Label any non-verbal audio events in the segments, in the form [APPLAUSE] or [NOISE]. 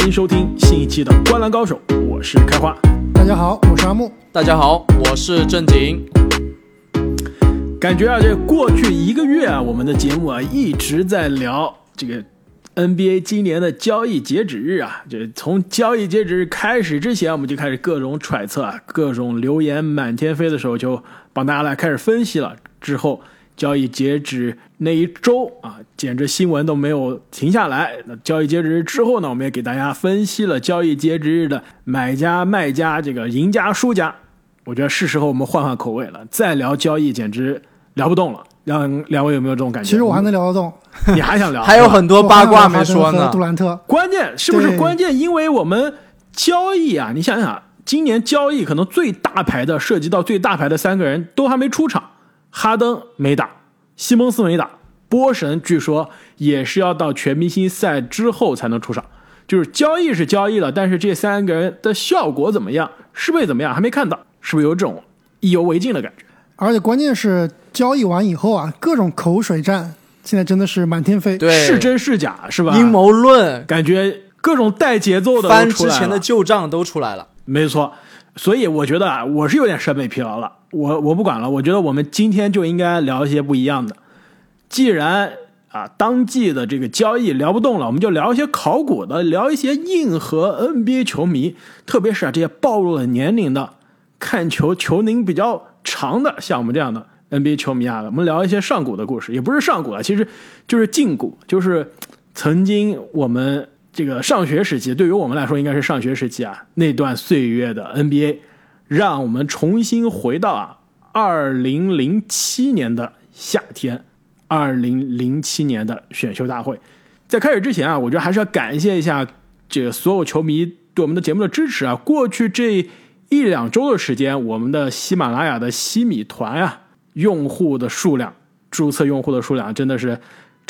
欢迎收听新一期的《观篮高手》，我是开花。大家好，我是阿木。大家好，我是正经。感觉啊，这过去一个月啊，我们的节目啊一直在聊这个 NBA 今年的交易截止日啊。这从交易截止日开始之前，我们就开始各种揣测啊，各种流言满天飞的时候，就帮大家来开始分析了。之后交易截止那一周啊，简直新闻都没有停下来。那交易截止日之后呢，我们也给大家分析了交易截止日的买家卖家这个赢家输家。我觉得是时候我们换换口味了，再聊交易简直聊不动了。让两位有没有这种感觉？其实我还能聊得动，[LAUGHS] 你还想聊？还有很多八卦没说呢杜。兰特，关键是不是关键？因为我们交易啊，你想想，今年交易可能最大牌的涉及到最大牌的三个人都还没出场，哈登没打，西蒙斯没打，波神据说也是要到全明星赛之后才能出场。就是交易是交易了，但是这三个人的效果怎么样，适配怎么样，还没看到，是不是有这种意犹未尽的感觉？而且关键是交易完以后啊，各种口水战，现在真的是满天飞。对，是真是假，是吧？阴谋论，感觉各种带节奏的翻出来之前的旧账都出来了。没错，所以我觉得啊，我是有点审美疲劳了。我我不管了，我觉得我们今天就应该聊一些不一样的。既然啊，当季的这个交易聊不动了，我们就聊一些考古的，聊一些硬核 NBA 球迷，特别是啊这些暴露了年龄的、看球球龄比较长的，像我们这样的 NBA 球迷啊，我们聊一些上古的故事，也不是上古啊，其实就是近古，就是曾经我们这个上学时期，对于我们来说应该是上学时期啊那段岁月的 NBA，让我们重新回到啊二零零七年的夏天，二零零七年的选秀大会。在开始之前啊，我觉得还是要感谢一下这个所有球迷对我们的节目的支持啊。过去这一两周的时间，我们的喜马拉雅的西米团啊，用户的数量、注册用户的数量真的是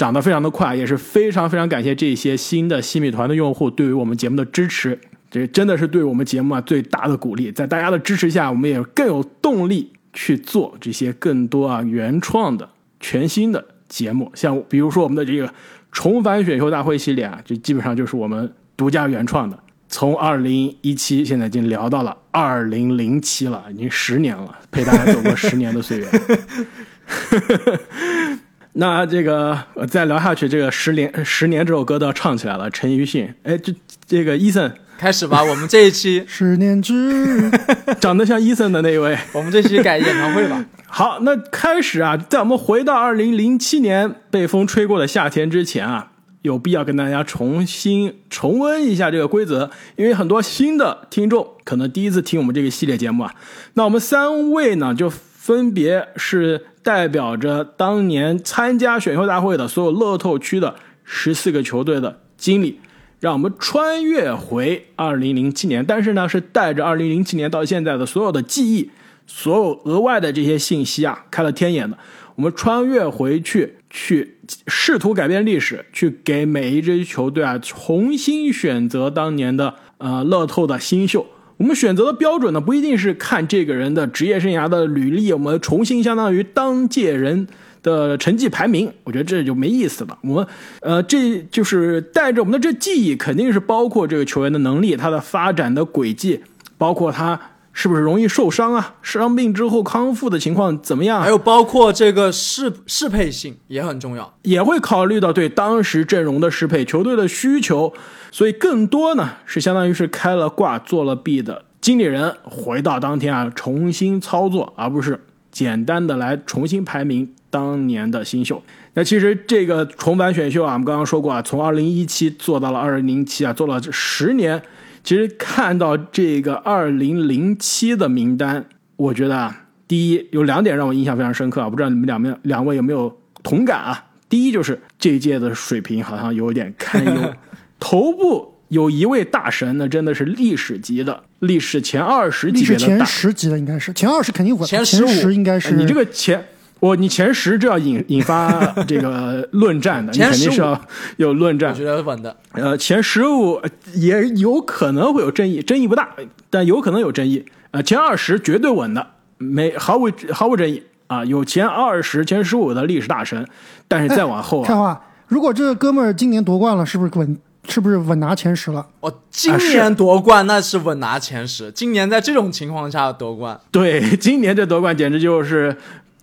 涨得非常的快，也是非常非常感谢这些新的西米团的用户对于我们节目的支持，这真的是对我们节目啊最大的鼓励。在大家的支持下，我们也更有动力去做这些更多啊原创的、全新的节目，像比如说我们的这个重返选秀大会系列啊，这基本上就是我们独家原创的。从二零一七现在已经聊到了二零零七了，已经十年了，陪大家走过十年的岁月。[LAUGHS] 那这个呃再聊下去，这个《十年十年》这首歌都要唱起来了。陈奕迅，哎，这这个伊森开始吧，我们这一期，十年之 [LAUGHS] 长得像伊森的那一位。我们这期改演唱会吧。[LAUGHS] 好，那开始啊，在我们回到二零零七年被风吹过的夏天之前啊，有必要跟大家重新重温一下这个规则，因为很多新的听众可能第一次听我们这个系列节目啊。那我们三位呢，就分别是代表着当年参加选秀大会的所有乐透区的十四个球队的经理。让我们穿越回二零零七年，但是呢，是带着二零零七年到现在的所有的记忆，所有额外的这些信息啊，开了天眼的，我们穿越回去，去试图改变历史，去给每一支球队啊重新选择当年的呃乐透的新秀。我们选择的标准呢，不一定是看这个人的职业生涯的履历，我们重新相当于当届人的成绩排名，我觉得这就没意思了。我们呃，这就是带着我们的这记忆，肯定是包括这个球员的能力、他的发展的轨迹，包括他是不是容易受伤啊，伤病之后康复的情况怎么样啊，还有包括这个适适配性也很重要。也会考虑到对当时阵容的适配、球队的需求，所以更多呢是相当于是开了挂、做了弊的经理人回到当天啊，重新操作，而不是简单的来重新排名当年的新秀。那其实这个重返选秀啊，我们刚刚说过啊，从二零一七做到了二零零七啊，做了十年。其实看到这个二零零七的名单，我觉得啊，第一有两点让我印象非常深刻啊，不知道你们两面两位有没有同感啊？第一就是这一届的水平好像有点堪忧，[LAUGHS] 头部有一位大神，那真的是历史级的，历史前二十级历史前。十级的应该是前二十肯定稳，前前15十应该是你这个前我你前十这要引 [LAUGHS] 引发这个论战的，你肯定是要有论战我。觉得稳的。呃，前十五也有可能会有争议，争议不大，但有可能有争议。呃，前二十绝对稳的，没毫无毫无争议啊。有前二十、前十五的历史大神，但是再往后啊，看话，如果这个哥们儿今年夺冠了，是不是稳是不是稳拿前十了？哦，今年夺冠那是稳拿前十。今年在这种情况下夺冠，对，今年这夺冠简直就是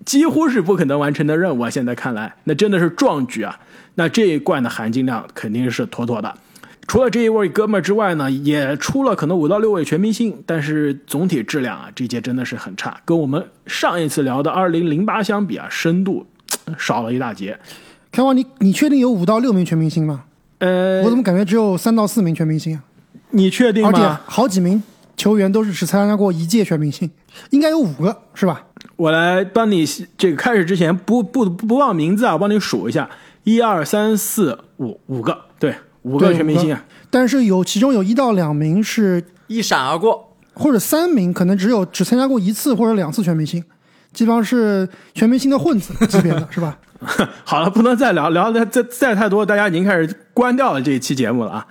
几乎是不可能完成的任务啊！现在看来，那真的是壮举啊！那这一冠的含金量肯定是妥妥的。除了这一位哥们儿之外呢，也出了可能五到六位全明星，但是总体质量啊，这届真的是很差，跟我们上一次聊的二零零八相比啊，深度少了一大截。开王，你你确定有五到六名全明星吗？呃，我怎么感觉只有三到四名全明星啊？你确定而且吗？好几名球员都是只参加过一届全明星，应该有五个是吧？我来帮你这个开始之前不不不忘名字啊，我帮你数一下，一二三四五五个，对，五个全明星啊。但是有其中有一到两名是一闪而过。或者三名可能只有只参加过一次或者两次全明星，基本上是全明星的混子级别的是吧？[LAUGHS] 好了，不能再聊聊的再再太多，大家已经开始关掉了这一期节目了啊。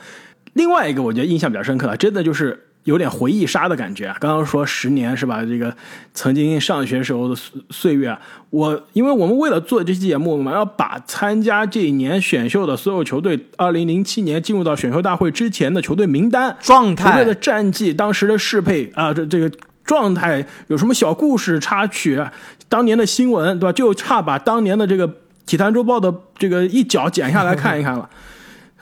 另外一个我觉得印象比较深刻的，真的就是有点回忆杀的感觉啊。刚刚说十年是吧？这个曾经上学时候的岁岁月，我因为我们为了做这期节目，我们要把参加这一年选秀的所有球队，二零零七年进入到选秀大会之前的球队名单、状态球队的战绩、当时的适配啊，这这个状态有什么小故事插曲，当年的新闻对吧？就差把当年的这个体坛周报的这个一角剪下来看一看了。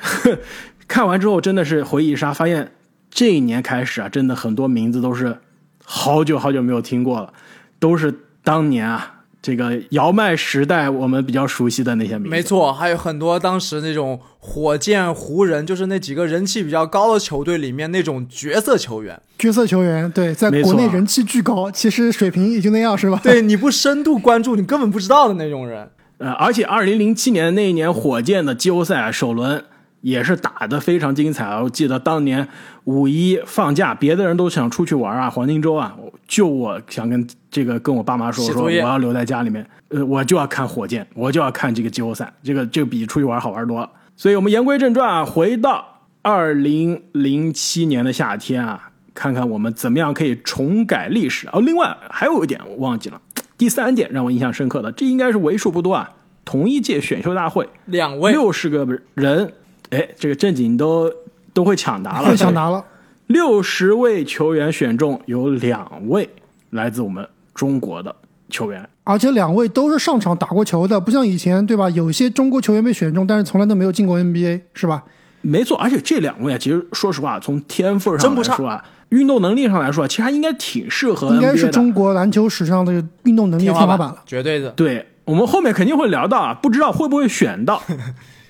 [LAUGHS] 看完之后真的是回忆杀，发现这一年开始啊，真的很多名字都是好久好久没有听过了，都是当年啊这个姚麦时代我们比较熟悉的那些名字。没错，还有很多当时那种火箭、湖人，就是那几个人气比较高的球队里面那种角色球员。角色球员对，在国内人气巨高，其实水平也就那样是吧？对，你不深度关注，你根本不知道的那种人。呃，而且二零零七年那一年火箭的季后赛啊首轮也是打得非常精彩啊！我记得当年五一放假，别的人都想出去玩啊，黄金周啊，就我想跟这个跟我爸妈说，说我写作业要留在家里面，呃，我就要看火箭，我就要看这个季后赛，这个这个比出去玩好玩多了。所以我们言归正传啊，回到二零零七年的夏天啊，看看我们怎么样可以重改历史。哦，另外还有一点我忘记了，第三点让我印象深刻的，这应该是为数不多啊，同一届选秀大会两位六十个人，哎，这个正经都都会抢答了，会抢答了。六十位球员选中有两位来自我们中国的球员，而且两位都是上场打过球的，不像以前对吧？有些中国球员被选中，但是从来都没有进过 NBA，是吧？没错，而且这两位啊，其实说实话，从天赋上真不差来说啊，运动能力上来说，其实还应该挺适合 NBA 应该是中国篮球史上的运动能力天花板了。绝对的。对我们后面肯定会聊到啊，不知道会不会选到，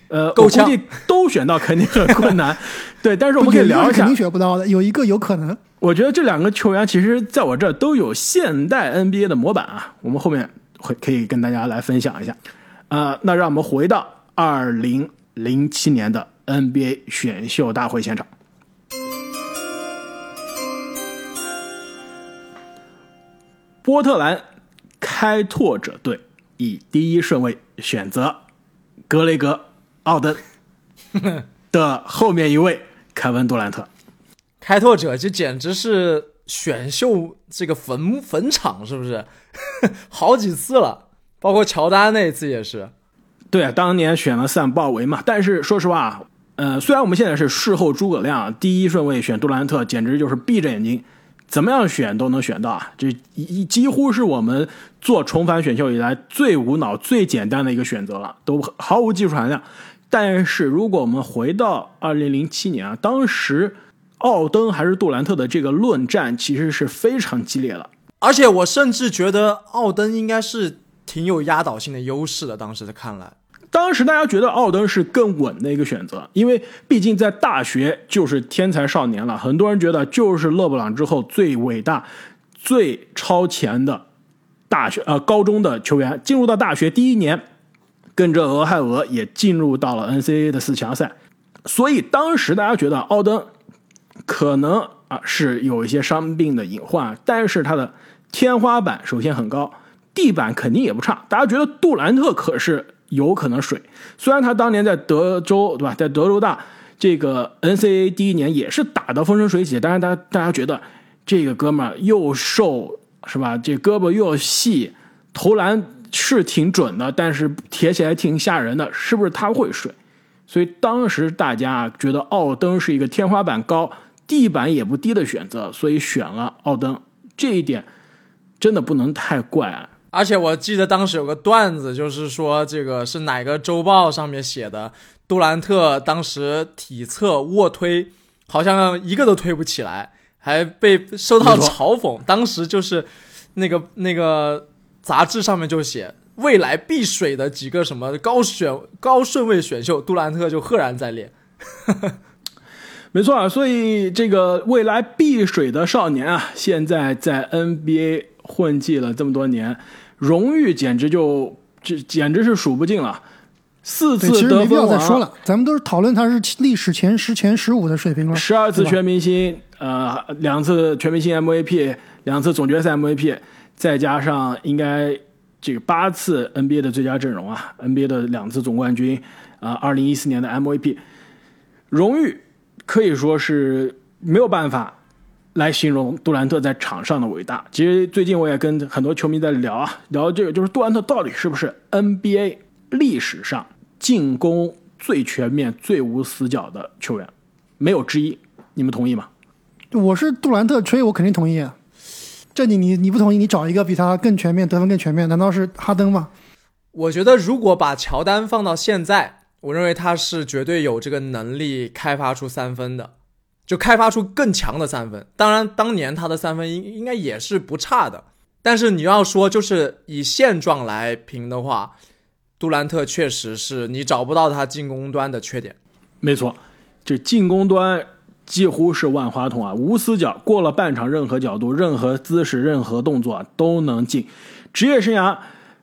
呃，够呛我估计都选到肯定很困难。[LAUGHS] 对，但是我们可以聊一下肯定，选不到的，有一个有可能。我觉得这两个球员其实在我这儿都有现代 NBA 的模板啊，我们后面会可以跟大家来分享一下。呃，那让我们回到二零零七年的 NBA 选秀大会现场。波特兰开拓者队以第一顺位选择格雷格·奥登 [LAUGHS] 的后面一位凯文·杜兰特。开拓者这简直是选秀这个坟坟场，是不是？[LAUGHS] 好几次了，包括乔丹那一次也是。对啊，当年选了散鲍维嘛，但是说实话，呃，虽然我们现在是事后诸葛亮，第一顺位选杜兰特，简直就是闭着眼睛，怎么样选都能选到啊！这一几乎是我们做重返选秀以来最无脑、最简单的一个选择了，都毫无技术含量。但是如果我们回到二零零七年啊，当时奥登还是杜兰特的这个论战其实是非常激烈的。而且我甚至觉得奥登应该是挺有压倒性的优势的，当时的看来。当时大家觉得奥登是更稳的一个选择，因为毕竟在大学就是天才少年了，很多人觉得就是勒布朗之后最伟大、最超前的大学呃高中的球员。进入到大学第一年，跟着俄亥俄也进入到了 NCAA 的四强赛，所以当时大家觉得奥登可能啊是有一些伤病的隐患，但是他的天花板首先很高，地板肯定也不差。大家觉得杜兰特可是有可能水，虽然他当年在德州对吧，在德州大这个 NCAA 第一年也是打得风生水起，但是大家大家觉得这个哥们儿又瘦是吧，这胳膊又细，投篮是挺准的，但是铁起来挺吓人的，是不是他会水？所以当时大家觉得奥登是一个天花板高、地板也不低的选择，所以选了奥登。这一点真的不能太怪啊。而且我记得当时有个段子，就是说这个是哪个周报上面写的，杜兰特当时体测卧推好像一个都推不起来，还被受到嘲讽。当时就是那个那个杂志上面就写未来必水的几个什么高选高顺位选秀，杜兰特就赫然在列。没错啊，所以这个未来碧水的少年啊，现在在 NBA 混迹了这么多年，荣誉简直就这简直是数不尽了。四次得实没必要分王，再说了，咱们都是讨论他是历史前十、前十五的水平了。十二次全明星，呃，两次全明星 MVP，两次总决赛 MVP，再加上应该这个八次 NBA 的最佳阵容啊，NBA 的两次总冠军啊，二零一四年的 MVP，荣誉可以说是没有办法来形容杜兰特在场上的伟大。其实最近我也跟很多球迷在聊啊，聊这个就是杜兰特到底是不是 NBA 历史上进攻最全面、最无死角的球员，没有之一。你们同意吗？我是杜兰特吹，我肯定同意啊。这你你你不同意，你找一个比他更全面、得分更全面，难道是哈登吗？我觉得如果把乔丹放到现在，我认为他是绝对有这个能力开发出三分的，就开发出更强的三分。当然，当年他的三分应应该也是不差的。但是你要说就是以现状来评的话，杜兰特确实是你找不到他进攻端的缺点。没错，这进攻端几乎是万花筒啊，无死角，过了半场，任何角度、任何姿势、任何动作啊都能进。职业生涯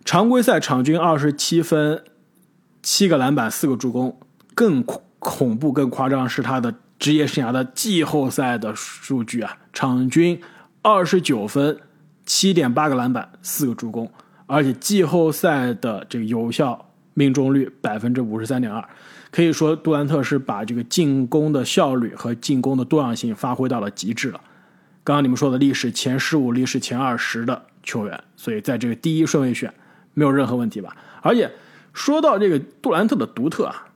常规赛场均二十七分、七个篮板、四个助攻，更恐恐怖、更夸张是他的职业生涯的季后赛的数据啊，场均二十九分、七点八个篮板、四个助攻，而且季后赛的这个有效命中率百分之五十三点二。可以说，杜兰特是把这个进攻的效率和进攻的多样性发挥到了极致了。刚刚你们说的历史前十五、历史前二十的球员，所以在这个第一顺位选没有任何问题吧？而且说到这个杜兰特的独特啊，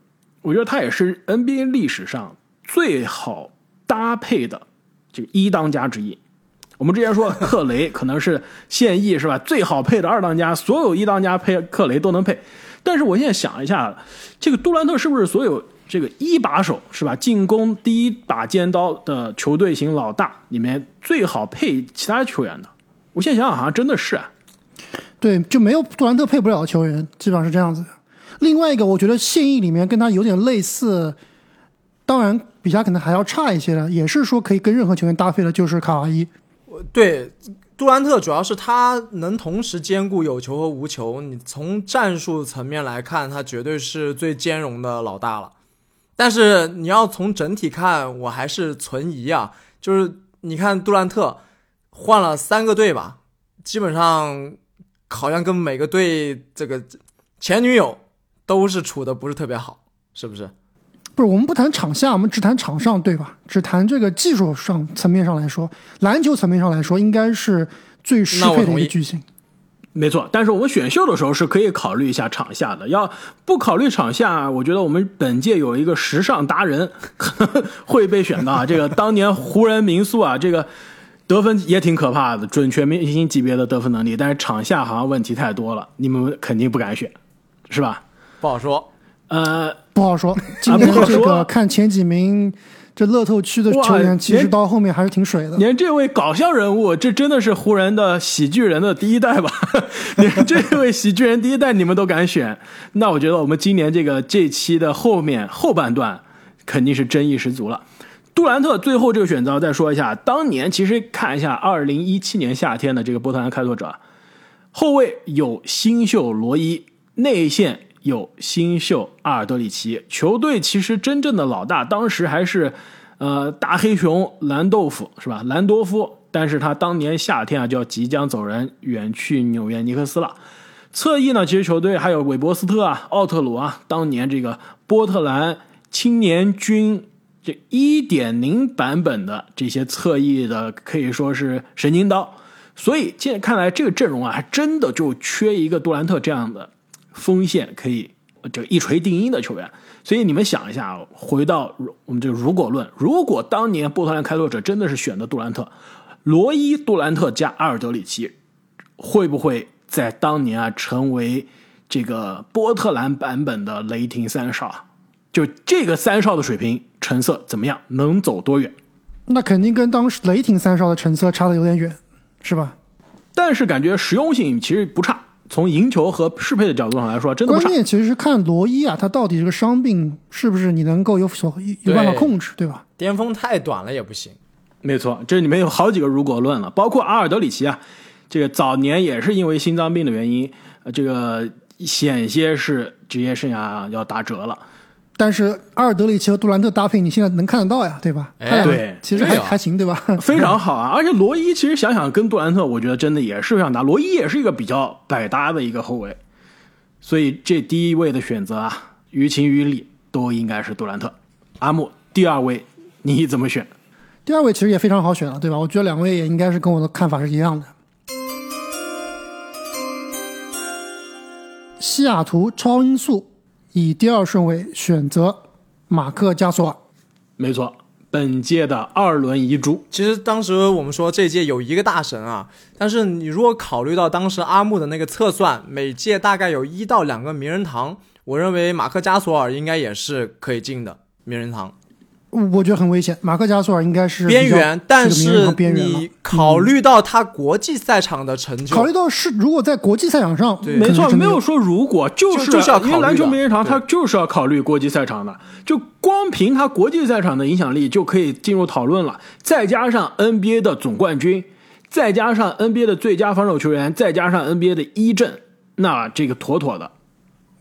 我觉得他也是 NBA 历史上最好搭配的这个一当家之一。我们之前说克雷可能是现役是吧最好配的二当家，所有一当家配克雷都能配。但是我现在想一下，这个杜兰特是不是所有这个一把手是吧？进攻第一把尖刀的球队型老大里面最好配其他球员的？我现在想想，好像真的是啊。对，就没有杜兰特配不了的球员，基本上是这样子的。另外一个，我觉得现役里面跟他有点类似，当然比他可能还要差一些的，也是说可以跟任何球员搭配的，就是卡哇伊。对，杜兰特主要是他能同时兼顾有球和无球。你从战术层面来看，他绝对是最兼容的老大了。但是你要从整体看，我还是存疑啊。就是你看杜兰特换了三个队吧，基本上好像跟每个队这个前女友都是处的不是特别好，是不是？不是，我们不谈场下，我们只谈场上，对吧？只谈这个技术上层面上来说，篮球层面上来说，应该是最适配的一个巨星。没错，但是我们选秀的时候是可以考虑一下场下的，要不考虑场下，我觉得我们本届有一个时尚达人可能会被选到啊。[LAUGHS] 这个当年湖人民宿啊，这个得分也挺可怕的，准全明星级别的得分能力，但是场下好像问题太多了，你们肯定不敢选，是吧？不好说。呃，不好说，今天这个看前几名，这乐透区的球员，其实到后面还是挺水的。连这位搞笑人物，这真的是湖人的喜剧人的第一代吧？连这位喜剧人第一代你们都敢选，那我觉得我们今年这个这期的后面后半段肯定是争议十足了。杜兰特最后这个选择再说一下，当年其实看一下二零一七年夏天的这个波特兰开拓者，后卫有新秀罗伊，内线有新秀阿尔德里奇，球队其实真正的老大当时还是呃大黑熊兰豆腐是吧？兰多夫，但是他当年夏天啊就要即将走人，远去纽约尼克斯了。侧翼呢，其实球队还有韦伯斯特啊、奥特鲁啊，当年这个波特兰青年军这一点零版本的这些侧翼的可以说是神经刀。所以现在看来，这个阵容啊，还真的就缺一个杜兰特这样的锋线可以就一锤定音的球员。所以你们想一下，回到我们这个如果论，如果当年波特兰开拓者真的是选的杜兰特，罗伊、杜兰特加阿尔德里奇，会不会在当年啊成为这个波特兰版本的雷霆三少？就这个三少的水平成色怎么样？能走多远？那肯定跟当时雷霆三少的成色差的有点远，是吧？但是感觉实用性其实不差，从赢球和适配的角度上来说，真的不差。关键其实是看罗伊啊，他到底这个伤病是不是你能够有所有办法控制，对吧？巅峰太短了也不行。没错，这里面有好几个如果论了，包括阿尔德里奇啊，这个早年也是因为心脏病的原因，呃，这个险些是职业生涯要打折了。但是阿尔德里奇和杜兰特搭配，你现在能看得到呀，对吧？哎对其实还啊还行，对吧？[LAUGHS] 非常好啊！而且罗伊其实想想跟杜兰特，我觉得真的也是非常搭。罗伊也是一个比较百搭的一个后卫，所以这第一位的选择啊，于情于理都应该是杜兰特。阿木，第二位你怎么选？第二位其实也非常好选了，对吧？我觉得两位也应该是跟我的看法是一样的。西雅图超音速以第二顺位选择马克加索尔，没错，本届的二轮遗珠。其实当时我们说这届有一个大神啊，但是你如果考虑到当时阿木的那个测算，每届大概有一到两个名人堂，我认为马克加索尔应该也是可以进的名人堂我觉得很危险。马克加索尔应该是边缘，但是你考虑到他国际赛场的成就，考虑到是如果在国际赛场上，对没错，没有说如果，就是就是要考虑因为篮球名人堂他就是要考虑国际赛场的，就光凭他国际赛场的影响力就可以进入讨论了。再加上 NBA 的总冠军，再加上 NBA 的最佳防守球员，再加上 NBA 的一阵，那这个妥妥的。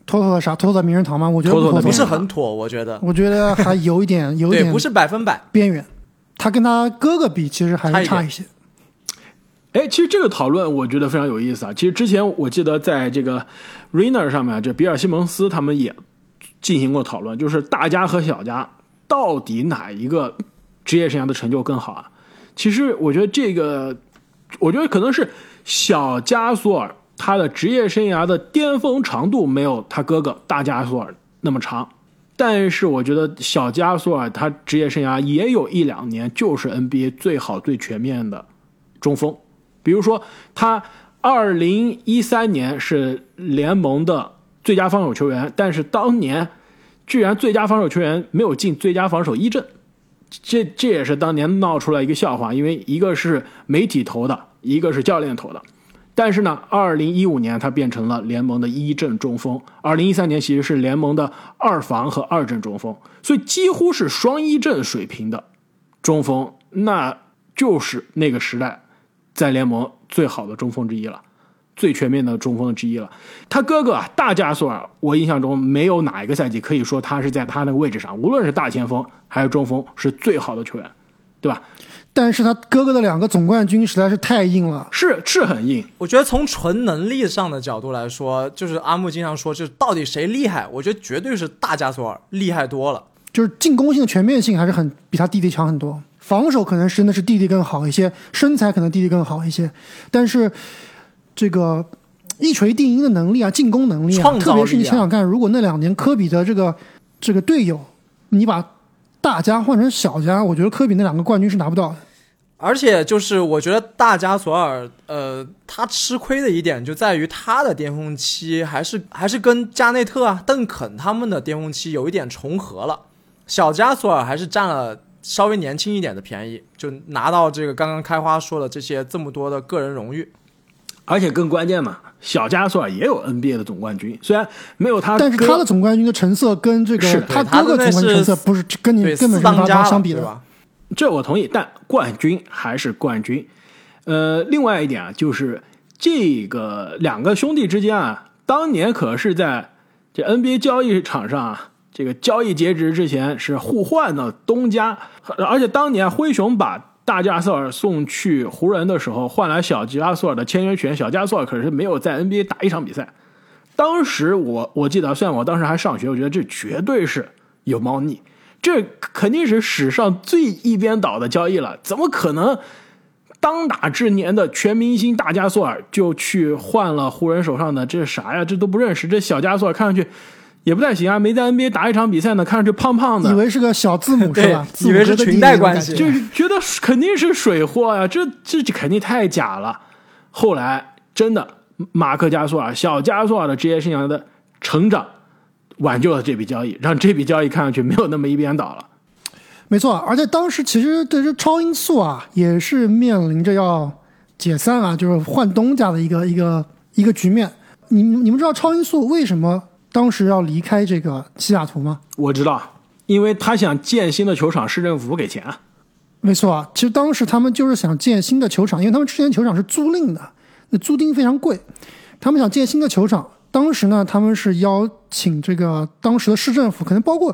妥妥的啥？妥妥的名人堂吗？我觉得妥妥的妥不是名人堂很妥，我觉得我觉得还有一点，[LAUGHS] 有一对，点不是百分百。边缘。他跟他哥哥比，其实还差一些。哎，其实这个讨论我觉得非常有意思啊。其实之前我记得在这个 Rainer 上面，这比尔西蒙斯他们也进行过讨论，就是大家和小家到底哪一个职业生涯的成就更好啊？其实我觉得这个，我觉得可能是小加索尔他的职业生涯的巅峰长度没有他哥哥大加索尔那么长。但是我觉得小加索尔他职业生涯也有一两年就是 NBA 最好最全面的中锋，比如说他二零一三年是联盟的最佳防守球员，但是当年居然最佳防守球员没有进最佳防守一阵，这这也是当年闹出来一个笑话，因为一个是媒体投的，一个是教练投的。但是呢，二零一五年他变成了联盟的一阵中锋，二零一三年其实是联盟的二防和二阵中锋，所以几乎是双一阵水平的中锋，那就是那个时代在联盟最好的中锋之一了，最全面的中锋之一了。他哥哥，大加索尔，我印象中没有哪一个赛季可以说他是在他那个位置上，无论是大前锋还是中锋，是最好的球员，对吧？但是他哥哥的两个总冠军实在是太硬了。是是很硬，我觉得从纯能力上的角度来说，就是阿木经常说，就是到底谁厉害？我觉得绝对是大加索尔厉害多了。就是进攻性的全面性还是很比他弟弟强很多，防守可能真的是弟弟更好一些，身材可能弟弟更好一些，但是这个一锤定音的能力啊，进攻能力啊，力啊特别是你想想看，如果那两年科比的这个这个队友，你把大家换成小家，我觉得科比那两个冠军是拿不到的。而且就是我觉得大加索尔，呃，他吃亏的一点就在于他的巅峰期还是还是跟加内特啊、邓肯他们的巅峰期有一点重合了。小加索尔还是占了稍微年轻一点的便宜，就拿到这个刚刚开花说的这些这么多的个人荣誉。而且更关键嘛，小加索尔也有 NBA 的总冠军，虽然没有他，但是他的总冠军的成色跟这个他哥哥总冠军成色不是跟你对，根本是相比的。对吧？这我同意，但冠军还是冠军。呃，另外一点啊，就是这个两个兄弟之间啊，当年可是在这 NBA 交易场上啊，这个交易截止之前是互换的东家，而且当年灰熊把大加索尔送去湖人的时候，换来小加索尔的签约权，小加索尔可是没有在 NBA 打一场比赛。当时我我记得，虽然我当时还上学，我觉得这绝对是有猫腻，这肯定是史上最一边倒的交易了，怎么可能当打之年的全明星大加索尔就去换了湖人手上的这是啥呀？这都不认识。这小加索尔看上去也不太行啊，没在 NBA 打一场比赛呢，看上去胖胖的，以为是个小字母是吧？以为是裙带关系，就是觉得肯定是水货呀，这这肯定太假了。后来真的，马克加索尔、小加索尔的职业生涯的成长，挽救了这笔交易，让这笔交易看上去没有那么一边倒了。没错，而且当时其实对这超音速啊，也是面临着要解散啊，就是换东家的一个一个一个局面。你你们知道超音速为什么？当时要离开这个西雅图吗？我知道，因为他想建新的球场，市政府不给钱。没错啊，其实当时他们就是想建新的球场，因为他们之前球场是租赁的，那租金非常贵。他们想建新的球场，当时呢，他们是邀请这个当时的市政府，可能包括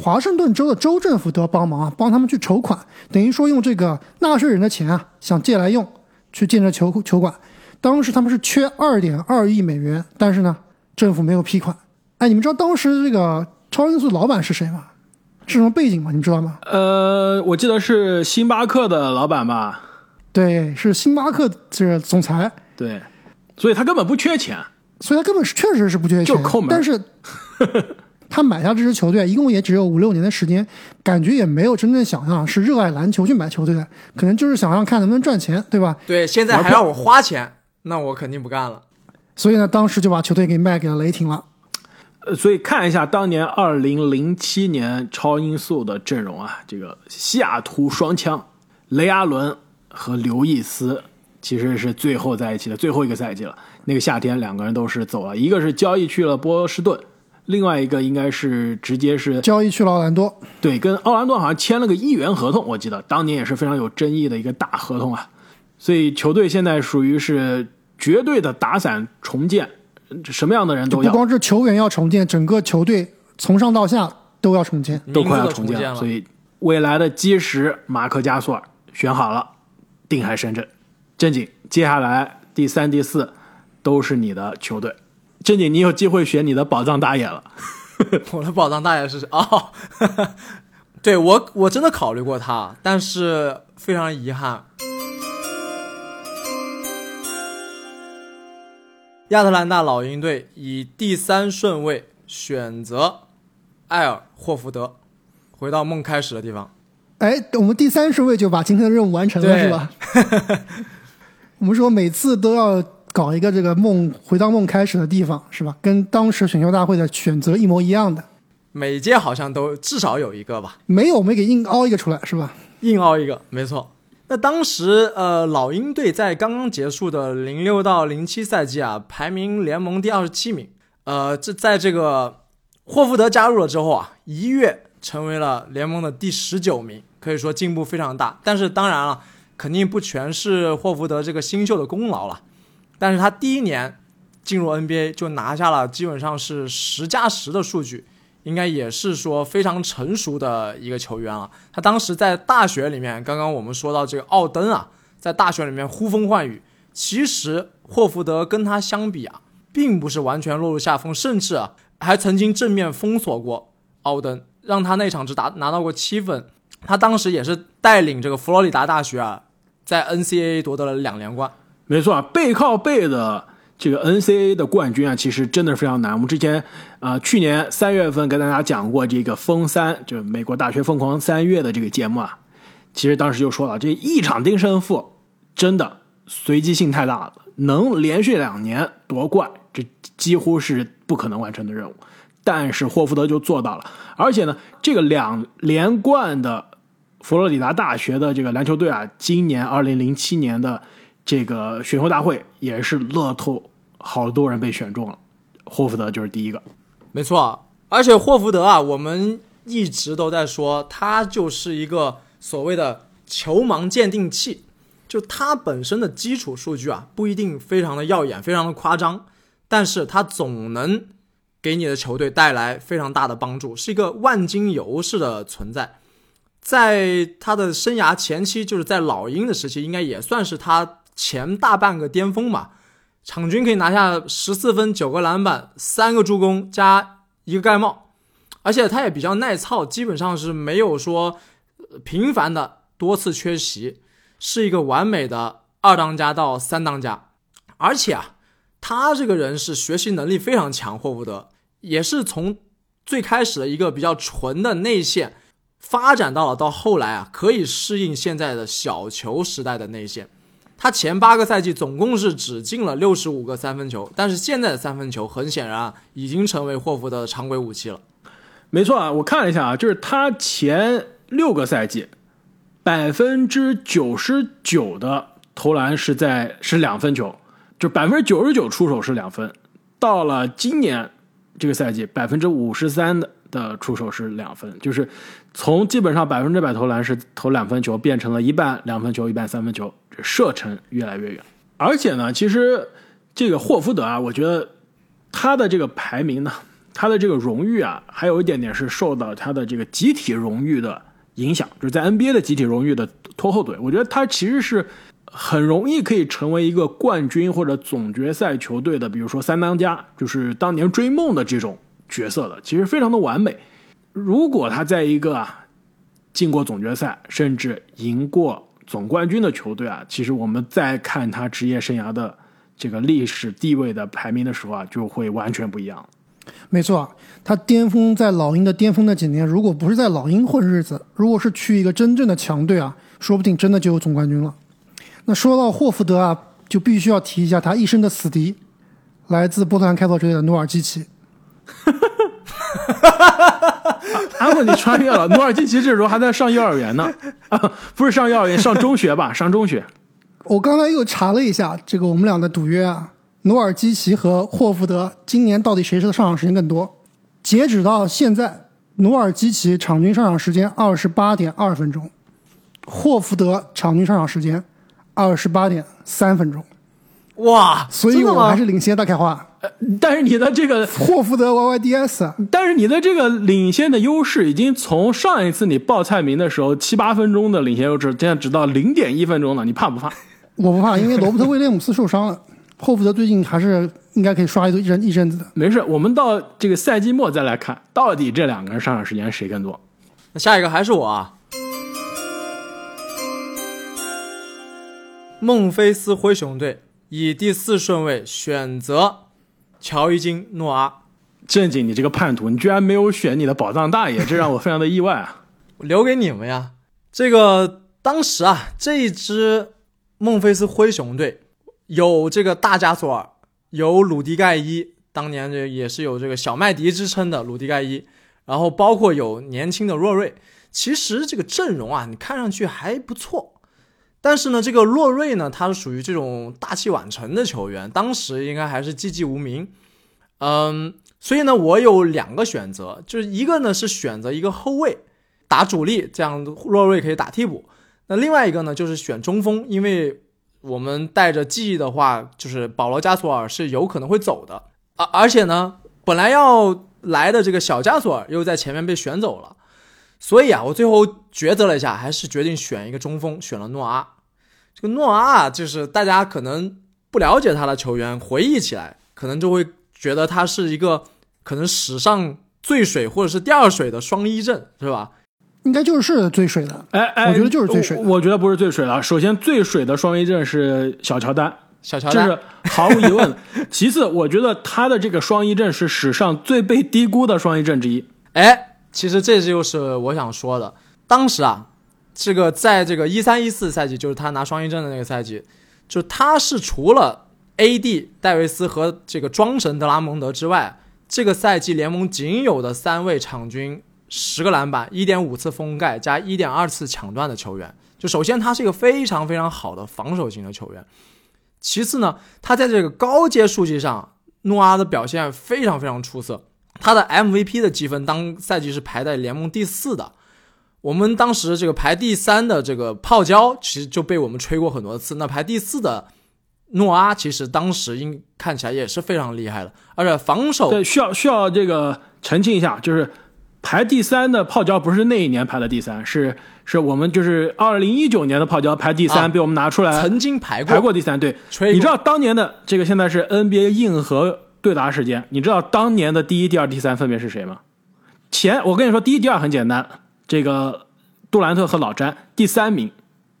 华盛顿州的州政府都要帮忙啊，帮他们去筹款，等于说用这个纳税人的钱啊，想借来用去建这球球馆。当时他们是缺二点二亿美元，但是呢，政府没有批款。哎，你们知道当时这个超音速老板是谁吗？是什么背景吗？你知道吗？呃，我记得是星巴克的老板吧？对，是星巴克这总裁。对，所以他根本不缺钱，所以他根本是确实是不缺钱，就抠门。但是 [LAUGHS] 他买下这支球队，一共也只有五六年的时间，感觉也没有真正想象是热爱篮球去买球队的，可能就是想让看能不能赚钱，对吧？对，现在还让我花钱，那我肯定不干了。所以呢，当时就把球队给卖给了雷霆了。呃所以看一下当年二零零七年超音速的阵容啊，这个西雅图双枪雷阿伦和刘易斯其实是最后在一起的最后一个赛季了。那个夏天两个人都是走了，一个是交易去了波士顿，另外一个应该是直接是交易去了奥兰多。对，跟奥兰多好像签了个一元合同，我记得当年也是非常有争议的一个大合同啊。所以球队现在属于是绝对的打散重建。什么样的人都要，不光是球员要重建，整个球队从上到下都要重建，都快要重建了。所以未来的基石马克加索尔选好了，定海神针。正经，接下来第三、第四都是你的球队。正经，你有机会选你的宝藏大爷了。[LAUGHS] 我的宝藏大爷是谁？哦，[LAUGHS] 对我我真的考虑过他，但是非常遗憾。亚特兰大老鹰队以第三顺位选择艾尔霍福德，回到梦开始的地方。哎，我们第三顺位就把今天的任务完成了，是吧？[LAUGHS] 我们说每次都要搞一个这个梦回到梦开始的地方，是吧？跟当时选秀大会的选择一模一样的。每届好像都至少有一个吧？没有，没给硬凹一个出来，是吧？硬凹一个，没错。那当时，呃，老鹰队在刚刚结束的零六到零七赛季啊，排名联盟第二十七名。呃，这在这个霍福德加入了之后啊，一跃成为了联盟的第十九名，可以说进步非常大。但是当然了，肯定不全是霍福德这个新秀的功劳了。但是他第一年进入 NBA 就拿下了基本上是十加十的数据。应该也是说非常成熟的一个球员了。他当时在大学里面，刚刚我们说到这个奥登啊，在大学里面呼风唤雨。其实霍福德跟他相比啊，并不是完全落入下风，甚至啊还曾经正面封锁过奥登，让他那场只打拿到过七分。他当时也是带领这个佛罗里达大学啊，在 NCAA 夺得了两连冠。没错，背靠背的。这个 NCAA 的冠军啊，其实真的是非常难。我们之前啊，去年三月份跟大家讲过这个“疯三”，就是美国大学疯狂三月的这个节目啊，其实当时就说了，这一场定胜负真的随机性太大了，能连续两年夺冠，这几乎是不可能完成的任务。但是霍福德就做到了，而且呢，这个两连冠的佛罗里达大学的这个篮球队啊，今年二零零七年的。这个选秀大会也是乐透，好多人被选中了，霍福德就是第一个，没错。而且霍福德啊，我们一直都在说他就是一个所谓的球盲鉴定器，就他本身的基础数据啊不一定非常的耀眼，非常的夸张，但是他总能给你的球队带来非常大的帮助，是一个万金油式的存在。在他的生涯前期，就是在老鹰的时期，应该也算是他。前大半个巅峰嘛，场均可以拿下十四分、九个篮板、三个助攻加一个盖帽，而且他也比较耐操，基本上是没有说频繁的多次缺席，是一个完美的二当家到三当家。而且啊，他这个人是学习能力非常强，霍福德也是从最开始的一个比较纯的内线，发展到了到后来啊，可以适应现在的小球时代的内线。他前八个赛季总共是只进了六十五个三分球，但是现在的三分球很显然啊，已经成为霍福德的常规武器了。没错啊，我看了一下啊，就是他前六个赛季，百分之九十九的投篮是在是两分球，就百分之九十九出手是两分。到了今年这个赛季，百分之五十三的的出手是两分，就是从基本上百分之百投篮是投两分球，变成了一半两分球，一半三分球，这射程越来越远。而且呢，其实这个霍福德啊，我觉得他的这个排名呢，他的这个荣誉啊，还有一点点是受到他的这个集体荣誉的影响，就是在 NBA 的集体荣誉的拖后腿。我觉得他其实是很容易可以成为一个冠军或者总决赛球队的，比如说三当家，就是当年追梦的这种角色的，其实非常的完美。如果他在一个啊进过总决赛，甚至赢过总冠军的球队啊，其实我们再看他职业生涯的这个历史地位的排名的时候啊，就会完全不一样。没错，他巅峰在老鹰的巅峰那几年，如果不是在老鹰混日子，如果是去一个真正的强队啊，说不定真的就有总冠军了。那说到霍福德啊，就必须要提一下他一生的死敌，来自波兰开拓者的努尔基奇。[LAUGHS] 安稳，你穿越了。努尔基奇这时候还在上幼儿园呢，[LAUGHS] 啊，不是上幼儿园，上中学吧？[LAUGHS] 上中学。我刚才又查了一下，这个我们俩的赌约啊，努尔基奇和霍福德今年到底谁的上场时间更多？截止到现在，努尔基奇场均上场时间二十八点二分钟，霍福德场均上场时间二十八点三分钟，哇，所以真的吗我还是领先大开花。但是你的这个，霍福德 YYDS 啊但是你的这个领先的优势已经从上一次你报菜名的时候七八分钟的领先优势，现在只到零点一分钟了。你怕不怕？[LAUGHS] 我不怕，因为罗伯特威廉姆斯受伤了，[LAUGHS] 霍福德最近还是应该可以刷一阵一阵子的。没事，我们到这个赛季末再来看，到底这两个人上场时间谁更多。那下一个还是我啊，孟菲斯灰熊队以第四顺位选择乔伊金诺阿，正经，你这个叛徒，你居然没有选你的宝藏大爷，这让我非常的意外啊！我 [LAUGHS] 留给你们呀。这个当时啊，这一支孟菲斯灰熊队有这个大加索尔，有鲁迪盖伊，当年这也是有这个小麦迪之称的鲁迪盖伊，然后包括有年轻的洛瑞。其实这个阵容啊，你看上去还不错。但是呢，这个洛瑞呢，他是属于这种大器晚成的球员，当时应该还是寂寂无名。嗯，所以呢，我有两个选择，就是一个呢是选择一个后卫打主力，这样洛瑞可以打替补；那另外一个呢就是选中锋，因为我们带着记忆的话，就是保罗加索尔是有可能会走的，而而且呢，本来要来的这个小加索尔又在前面被选走了。所以啊，我最后抉择了一下，还是决定选一个中锋，选了诺阿。这个诺阿啊，就是大家可能不了解他的球员，回忆起来可能就会觉得他是一个可能史上最水或者是第二水的双一阵，是吧？应该就是最水的。哎哎，我觉得就是最水的我我觉得不是最水了。首先，最水的双一阵是小乔丹，小乔丹，这是毫无疑问。[LAUGHS] 其次，我觉得他的这个双一阵是史上最被低估的双一阵之一。哎。其实这就是我想说的。当时啊，这个在这个一三一四赛季，就是他拿双一阵的那个赛季，就他是除了 A.D. 戴维斯和这个庄神德拉蒙德之外，这个赛季联盟仅有的三位场均十个篮板、一点五次封盖加一点二次抢断的球员。就首先他是一个非常非常好的防守型的球员，其次呢，他在这个高阶数据上，诺阿的表现非常非常出色。他的 MVP 的积分当赛季是排在联盟第四的，我们当时这个排第三的这个泡椒其实就被我们吹过很多次。那排第四的诺阿其实当时应看起来也是非常厉害的，而且防守对需要需要这个澄清一下，就是排第三的泡椒不是那一年排的第三，是是我们就是二零一九年的泡椒排第三、啊被我们拿出来曾经排过排过第三。对，吹你知道当年的这个现在是 NBA 硬核对答时间，你知道当年的第一、第二、第三分别是谁吗？前我跟你说，第一、第二很简单，这个杜兰特和老詹，第三名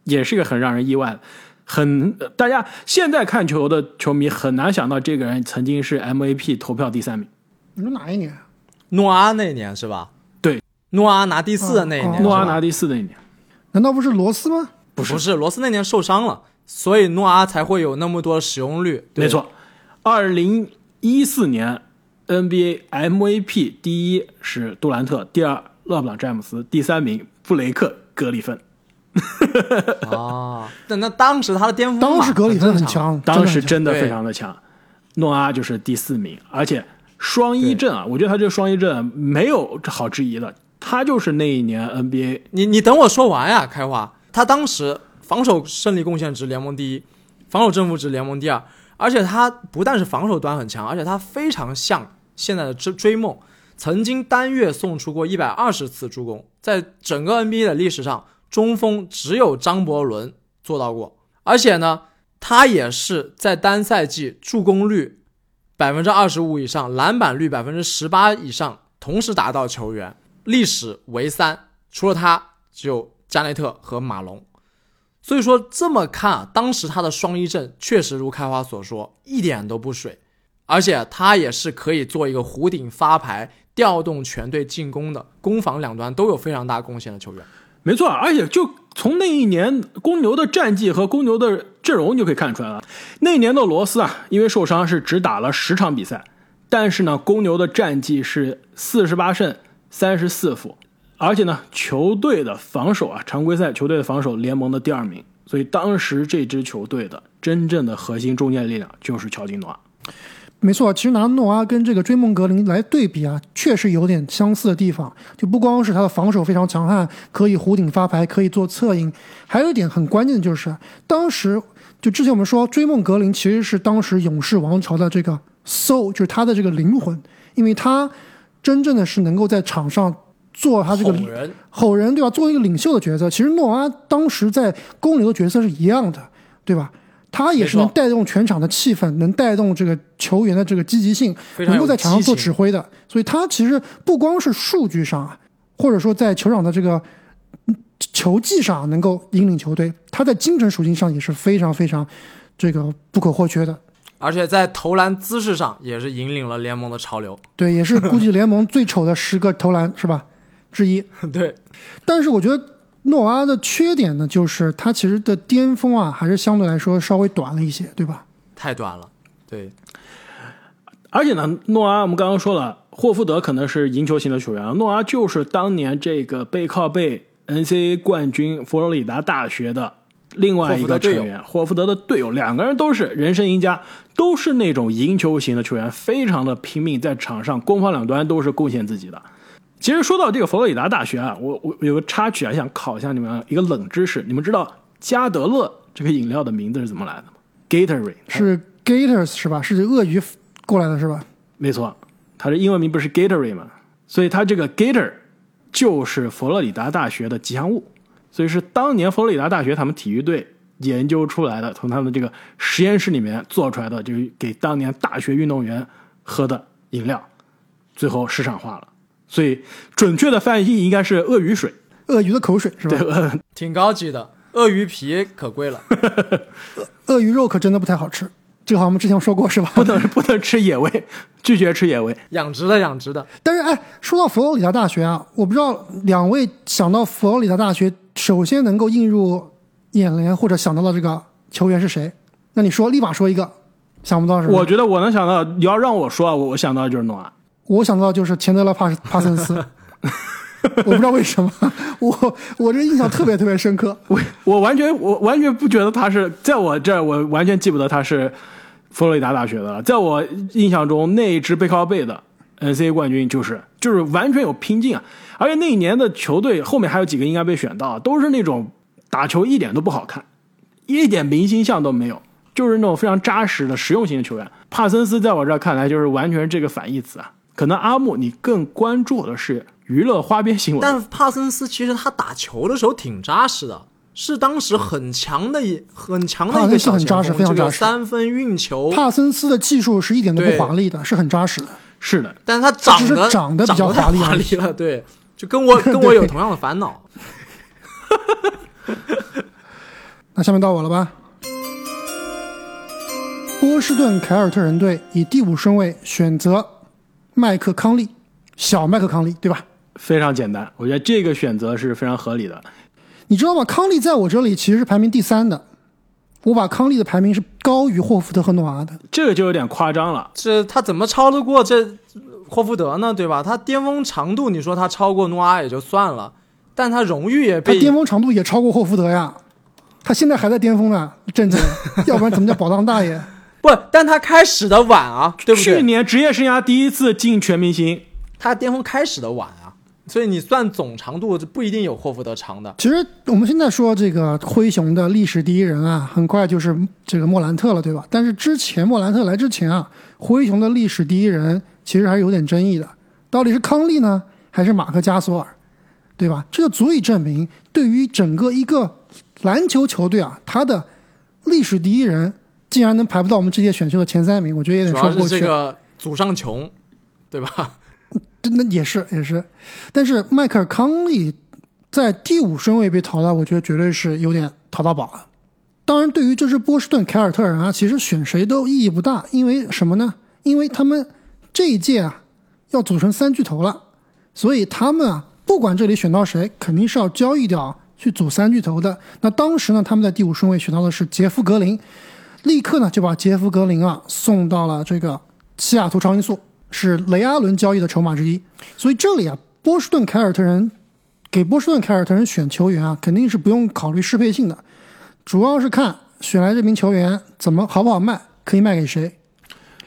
也是一个很让人意外的，很呃大家现在看球的球迷很难想到这个人曾经是 MVP 投票第三名。你说哪一年？诺阿那年是吧？对，诺阿拿第四的那一年，哦诺阿拿第四那一年，难道不是罗斯吗？不是不是罗斯那年受伤了，所以诺阿才会有那么多使用率。没，错。二零一四年 NBA MVP 第一是杜兰特，第二勒布朗詹姆斯，第三名布雷克格里芬。[LAUGHS] 啊，那那当时他的巅峰，当时格里芬很。强，当时真真的非常的强。诺阿就是第四名，而且双一阵啊，我觉得他这个双一阵没有好质疑的，他就是那一年 NBA 你你等我说完呀，开花。他当时防守胜利贡献值联盟第一，防守正负值联盟第二，而且他不但是防守端很强，而且他非常像现在的追追梦，曾经单月送出过一百二十次助攻，在整个 NBA 的历史上，中锋只有张伯伦做到过，而且呢，他也是在单赛季助攻率百分之二十五以上，篮板率百分之十八以上同时达到球员，历史为三，除了他只有加内特和马龙。所以说这么看啊，当时他的双一阵确实如开花所说，一点都不水，而且他也是可以做一个弧顶发牌，调动全队进攻的，攻防两端都有非常大贡献的球员。没错，而且就从那一年公牛的战绩和公牛的阵容就可以看出来了。那一年的罗斯啊，因为受伤是只打了十场比赛，但是呢，公牛的战绩是四十八胜三十四负，而且呢，球队的防守啊，常规赛球队的防守联盟的第二名。所以当时这支球队的真正的核心中坚力量就是乔金诺。没错，其实拿诺阿跟这个追梦格林来对比啊，确实有点相似的地方。就不光是他的防守非常强悍，可以弧顶发牌，可以做策应，还有一点很关键的就是，当时就之前我们说追梦格林其实是当时勇士王朝的这个 soul，就是他的这个灵魂，因为他真正的是能够在场上做他这个哄人，吼人，对吧？作为一个领袖的角色，其实诺阿当时在公牛的角色是一样的，对吧？他也是能带动全场的气氛，能带动这个球员的这个积极性，能够在场上做指挥的。所以他其实不光是数据上啊，或者说在球场的这个嗯球技上能够引领球队，他在精神属性上也是非常非常这个不可或缺的。而且在投篮姿势上也是引领了联盟的潮流。对，也是估计联盟最丑的十个投篮是吧？之一。[LAUGHS] 对，但是我觉得诺阿的缺点呢，就是他其实的巅峰啊，还是相对来说稍微短了一些，对吧？太短了。对，而且呢，诺阿我们刚刚说了，霍福德可能是赢球型的球员，诺阿就是当年这个背靠背 NCAA 冠军佛罗里达大学的另外一个成员，霍福德的队友，两个人都是人生赢家，都是那种赢球型的球员，非常的拼命，在场上攻防两端都是贡献自己的。其实说到这个佛罗里达大学啊，我我有个插曲啊，想考一下你们一个冷知识，你们知道加德乐这个饮料的名字是怎么来的吗？Gatorade 是 Gators 是吧？是鳄鱼过来的是吧？没错，它的英文名不是 Gatorade 吗？所以它这个 Gator 就是佛罗里达大学的吉祥物，所以是当年佛罗里达大学他们体育队研究出来的，从他们这个实验室里面做出来的，就是给当年大学运动员喝的饮料，最后市场化了。所以准确的翻译应该是鳄鱼水，鳄鱼的口水是吧？对，鳄挺高级的。鳄鱼皮可贵了，[LAUGHS] 鳄鱼肉可真的不太好吃，这个好像我们之前说过是吧？不能不能吃野味，拒绝吃野味。养殖的养殖的。但是哎，说到佛罗里达大学啊，我不知道两位想到佛罗里达大学，首先能够映入眼帘或者想到的这个球员是谁？那你说，立马说一个，想不到是吧？我觉得我能想到，你要让我说，我我想到的就是诺阿。我想到就是钱德勒帕帕森斯，[LAUGHS] 我不知道为什么，我我这印象特别特别深刻。我我完全我完全不觉得他是在我这儿，我完全记不得他是佛罗里达大学的了。在我印象中，那一支背靠背的 NCAA 冠军就是就是完全有拼劲啊！而且那一年的球队后面还有几个应该被选到，都是那种打球一点都不好看，一点明星相都没有，就是那种非常扎实的实用型的球员。帕森斯在我这儿看来就是完全是这个反义词啊。可能阿木你更关注的是娱乐花边新闻，但帕森斯其实他打球的时候挺扎实的，是当时很强的一很强的一个小前锋，帕森斯很扎实非常扎实。三分运球，帕森斯的技术是一点都不华丽的，是很扎实的。是的，但是他长得是长得比较华丽了，对，就跟我 [LAUGHS] 跟我有同样的烦恼。[LAUGHS] 那下面到我了吧？波士顿凯尔特人队以第五顺位选择麦克康利，小麦克康利，对吧？非常简单，我觉得这个选择是非常合理的。你知道吗？康利在我这里其实是排名第三的，我把康利的排名是高于霍福德和诺阿的。这个就有点夸张了。这他怎么超得过这霍福德呢？对吧？他巅峰长度，你说他超过诺阿也就算了，但他荣誉也被他巅峰长度也超过霍福德呀，他现在还在巅峰呢，震惊，[LAUGHS] 要不然怎么叫宝藏大爷？不，但他开始的晚啊，对不去？年职业生涯第一次进全明星，他巅峰开始的晚啊，所以你算总长度不一定有霍福德长的。其实我们现在说这个灰熊的历史第一人啊，很快就是这个莫兰特了，对吧？但是之前莫兰特来之前啊，灰熊的历史第一人其实还是有点争议的，到底是康利呢，还是马克加索尔，对吧？这就足以证明，对于整个一个篮球球队啊，他的历史第一人竟然能排不到我们这届选秀的前三名，我觉得也得说不过去。是这个祖上穷，对吧？那也是也是，但是迈克尔康利在第五顺位被淘汰，我觉得绝对是有点淘到宝了。当然，对于这支波士顿凯尔特人啊，其实选谁都意义不大，因为什么呢？因为他们这一届啊要组成三巨头了，所以他们啊不管这里选到谁，肯定是要交易掉去组三巨头的。那当时呢，他们在第五顺位选到的是杰夫格林，立刻呢就把杰夫格林啊送到了这个西雅图超音速，是雷阿伦交易的筹码之一。所以这里啊，波士顿凯尔特人给波士顿凯尔特人选球员啊，肯定是不用考虑适配性的，主要是看选来这名球员怎么好不好卖，可以卖给谁。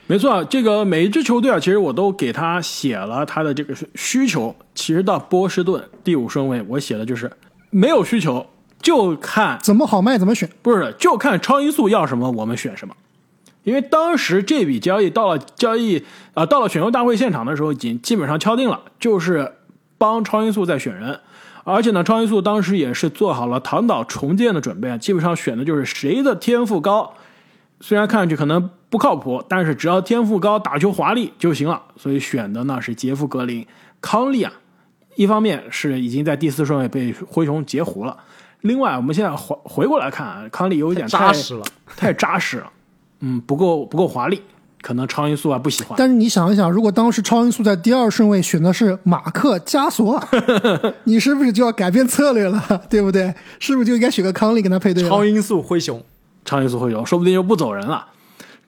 没错，这个每一支球队啊，其实我都给他写了他的这个需求。其实到波士顿第五顺位，我写的就是没有需求，就看怎么好卖怎么选。不是就看超音速要什么，我们选什么。因为当时这笔交易到了交易啊、到了选秀大会现场的时候，已经基本上敲定了，就是帮超音速在选人。而且呢，超音速当时也是做好了唐岛重建的准备，基本上选的就是谁的天赋高，虽然看上去可能不靠谱，但是只要天赋高、打球华丽就行了。所以选的呢是杰夫格林、康利啊。一方面是已经在第四顺位被灰熊截胡了，另外我们现在回回过来看啊，康利有一点扎实了。[LAUGHS] 太扎实了，嗯，不够不够华丽，可能超音速啊不喜欢。但是你想一想，如果当时超音速在第二顺位选的是马克加索尔，[LAUGHS] 你是不是就要改变策略了？[LAUGHS] 对不对？是不是就应该选个康利跟他配对？超音速灰熊，超音速灰熊说不定就不走人了。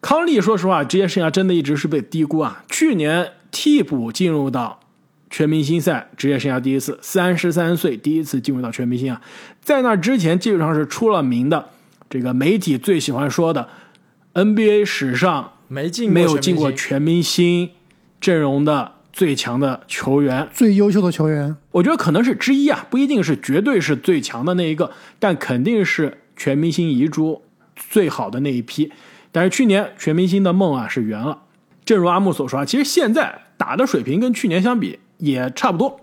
康利说实话，职业生涯真的一直是被低估啊。去年替补进入到全明星赛，职业生涯第一次，三十三岁第一次进入到全明星啊。在那之前，基本上是出了名的，这个媒体最喜欢说的 NBA 史上没进没有进过全全明星阵容的最强的球员。最优秀的球员，我觉得可能是之一啊，不一定是绝对是最强的那一个，但肯定是全明星遗珠最好的那一批。但是去年全明星的梦啊是圆了，正如阿木所说啊，其实现在打的水平跟去年相比也差不多。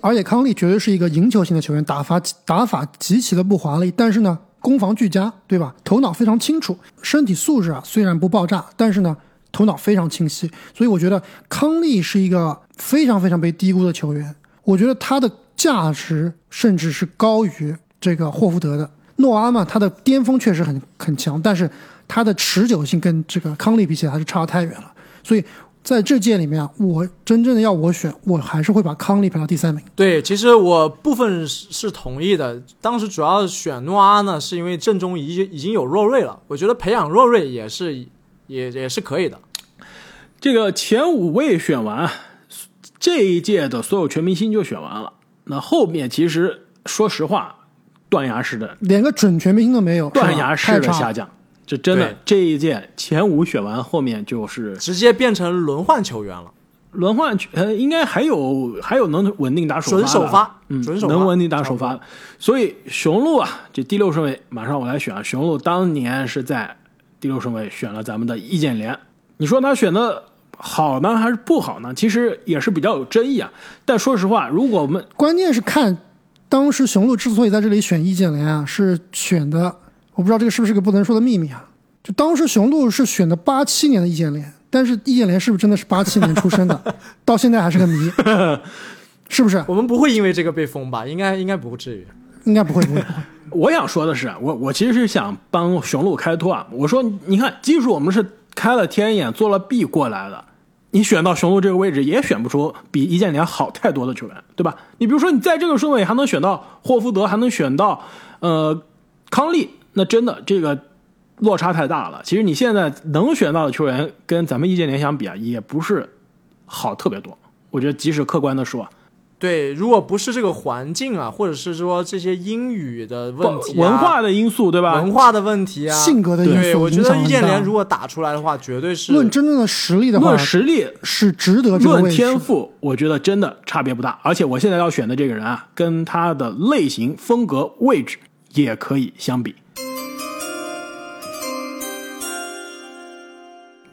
而且康利绝对是一个赢球型的球员，打法打法极其的不华丽，但是呢，攻防俱佳，对吧？头脑非常清楚，身体素质啊虽然不爆炸，但是呢，头脑非常清晰。所以我觉得康利是一个非常非常被低估的球员。我觉得他的价值甚至是高于这个霍福德的。诺阿嘛，他的巅峰确实很很强，但是他的持久性跟这个康利比起来还是差得太远了。所以在这届里面啊，我真正的要我选，我还是会把康利排到第三名。对，其实我部分是是同意的。当时主要选诺阿呢，是因为阵中已已经有若瑞了，我觉得培养若瑞也是也也是可以的。这个前五位选完，这一届的所有全明星就选完了。那后面其实说实话，断崖式的连个准全明星都没有，断崖式的。下降，这真的这一届前五选完，后面就是直接变成轮换球员了，轮换，呃，应该还有还有能稳定打首发的准首发，嗯，准首发能稳定打首发的。所以雄鹿啊，这第六顺位马上我来选啊。雄鹿当年是在第六顺位选了咱们的易建联，你说他选的好呢还是不好呢？其实也是比较有争议啊。但说实话，如果我们关键是看当时雄鹿之所以在这里选易建联啊，是选的，我不知道这个是不是个不能说的秘密啊。就当时雄鹿是选的八七年的易建联，但是易建联是不是真的是八七年出生的，[LAUGHS] 到现在还是个谜，[LAUGHS] 是不是？我们不会因为这个被封吧？应该应该不至于。应该不会，不会，不会。我想说的是，我我其实是想帮雄鹿开脱啊。我说，你看技术我们是开了天眼做了 B 过来的，你选到雄鹿这个位置，也选不出比易建联好太多的球员，对吧？你比如说，你在这个顺位还能选到霍福德，还能选到呃康利，那真的这个落差太大了。其实你现在能选到的球员，跟咱们易建联相比啊，也不是好特别多。我觉得，即使客观的说，对，如果不是这个环境啊，或者是说这些英语的问题、啊、文化的因素，对吧？文化的问题啊，性格的因素对，我觉得易建联如果打出来的话，绝对是论真正的实力的话论，实力、是值得这论。天赋，我觉得真的差别不大。而且我现在要选的这个人啊，跟他的类型、风格、位置也可以相比。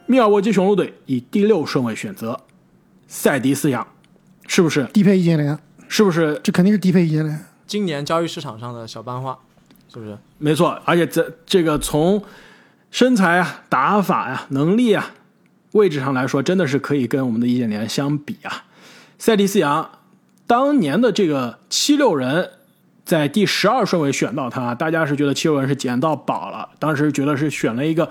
密尔沃基雄鹿队以第六顺位选择塞迪斯扬，是不是？低配易建联，是不是？这肯定是低配易建联。今年交易市场上的小班花，是不是？没错，而且这这个从身材啊、打法呀、能力啊、位置上来说，真的是可以跟我们的易建联相比啊。塞迪斯杨当年的这个七六人在第十二顺位选到他，大家是觉得七六人是捡到宝了，当时觉得是选了一个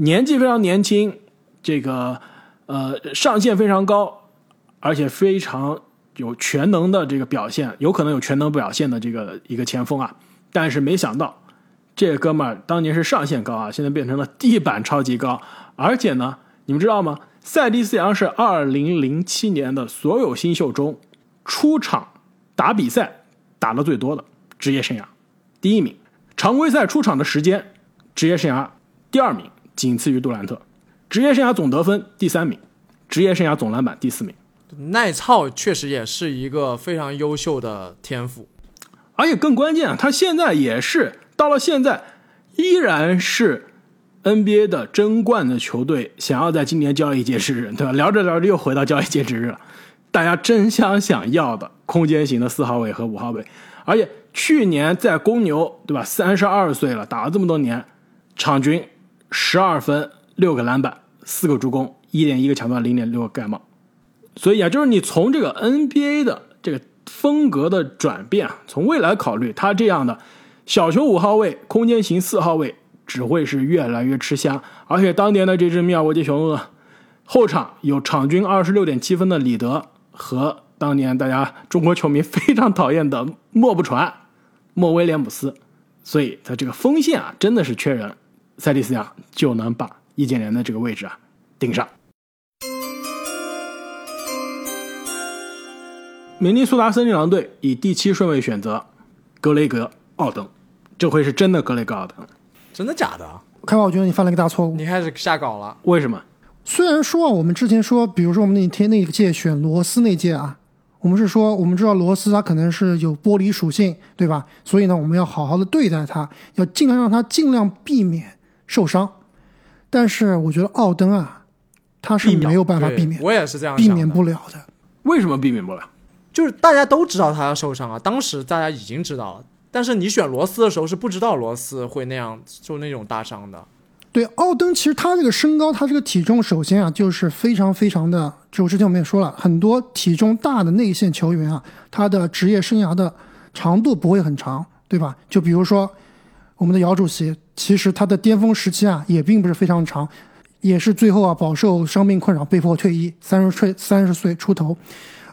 年纪非常年轻，这个呃上限非常高，而且非常有全能的这个表现，有可能有全能表现的这个一个前锋啊。但是没想到，这哥们儿当年是上限高啊，现在变成了地板超级高。而且呢，你们知道吗？塞蒂斯扬是二零零七年的所有新秀中出场打比赛打的最多的职业生涯第一名，常规赛出场的时间职业生涯第二名，仅次于杜兰特。职业生涯总得分第三名，职业生涯总篮板第四名。耐操确实也是一个非常优秀的天赋。而且更关键啊，他现在也是到了现在，依然是 NBA 的争冠的球队，想要在今年交易截止日，对吧？聊着聊着又回到交易截止日了，大家争相想要的空间型的四号位和五号位，而且去年在公牛，对吧？三十二岁了，打了这么多年，场均十二分、六个篮板、四个助攻、一点一个抢断、零点六个盖帽，所以啊，就是你从这个 NBA 的这个风格的转变啊，从未来考虑，他这样的小球五号位、空间型四号位只会是越来越吃香。而且当年的这支密尔沃基雄鹿，后场有场均二十六点七分的里德和当年大家中国球迷非常讨厌的莫不传、莫威廉姆斯，所以他这个锋线啊真的是缺人，塞蒂斯亚就能把易建联的这个位置啊顶上。明尼苏达森林狼队以第七顺位选择格雷格·奥登，这回是真的格雷格·奥登。真的假的？开华，我觉得你犯了一个大错误。你开始下稿了。为什么？虽然说啊，我们之前说，比如说我们那天那一届选罗斯那届啊，我们是说我们知道罗斯他可能是有玻璃属性，对吧？所以呢，我们要好好的对待他，要尽量让他尽量避免受伤。但是我觉得奥登啊，他是没有办法避免，我也是这样避免不了的。为什么避免不了？就是大家都知道他要受伤啊，当时大家已经知道了，但是你选罗斯的时候是不知道罗斯会那样受那种大伤的。对，奥登其实他这个身高，他这个体重，首先啊就是非常非常的，就之前我们也说了，很多体重大的内线球员啊，他的职业生涯的长度不会很长，对吧？就比如说我们的姚主席，其实他的巅峰时期啊也并不是非常长，也是最后啊饱受伤病困扰，被迫退役，三十岁三十岁出头。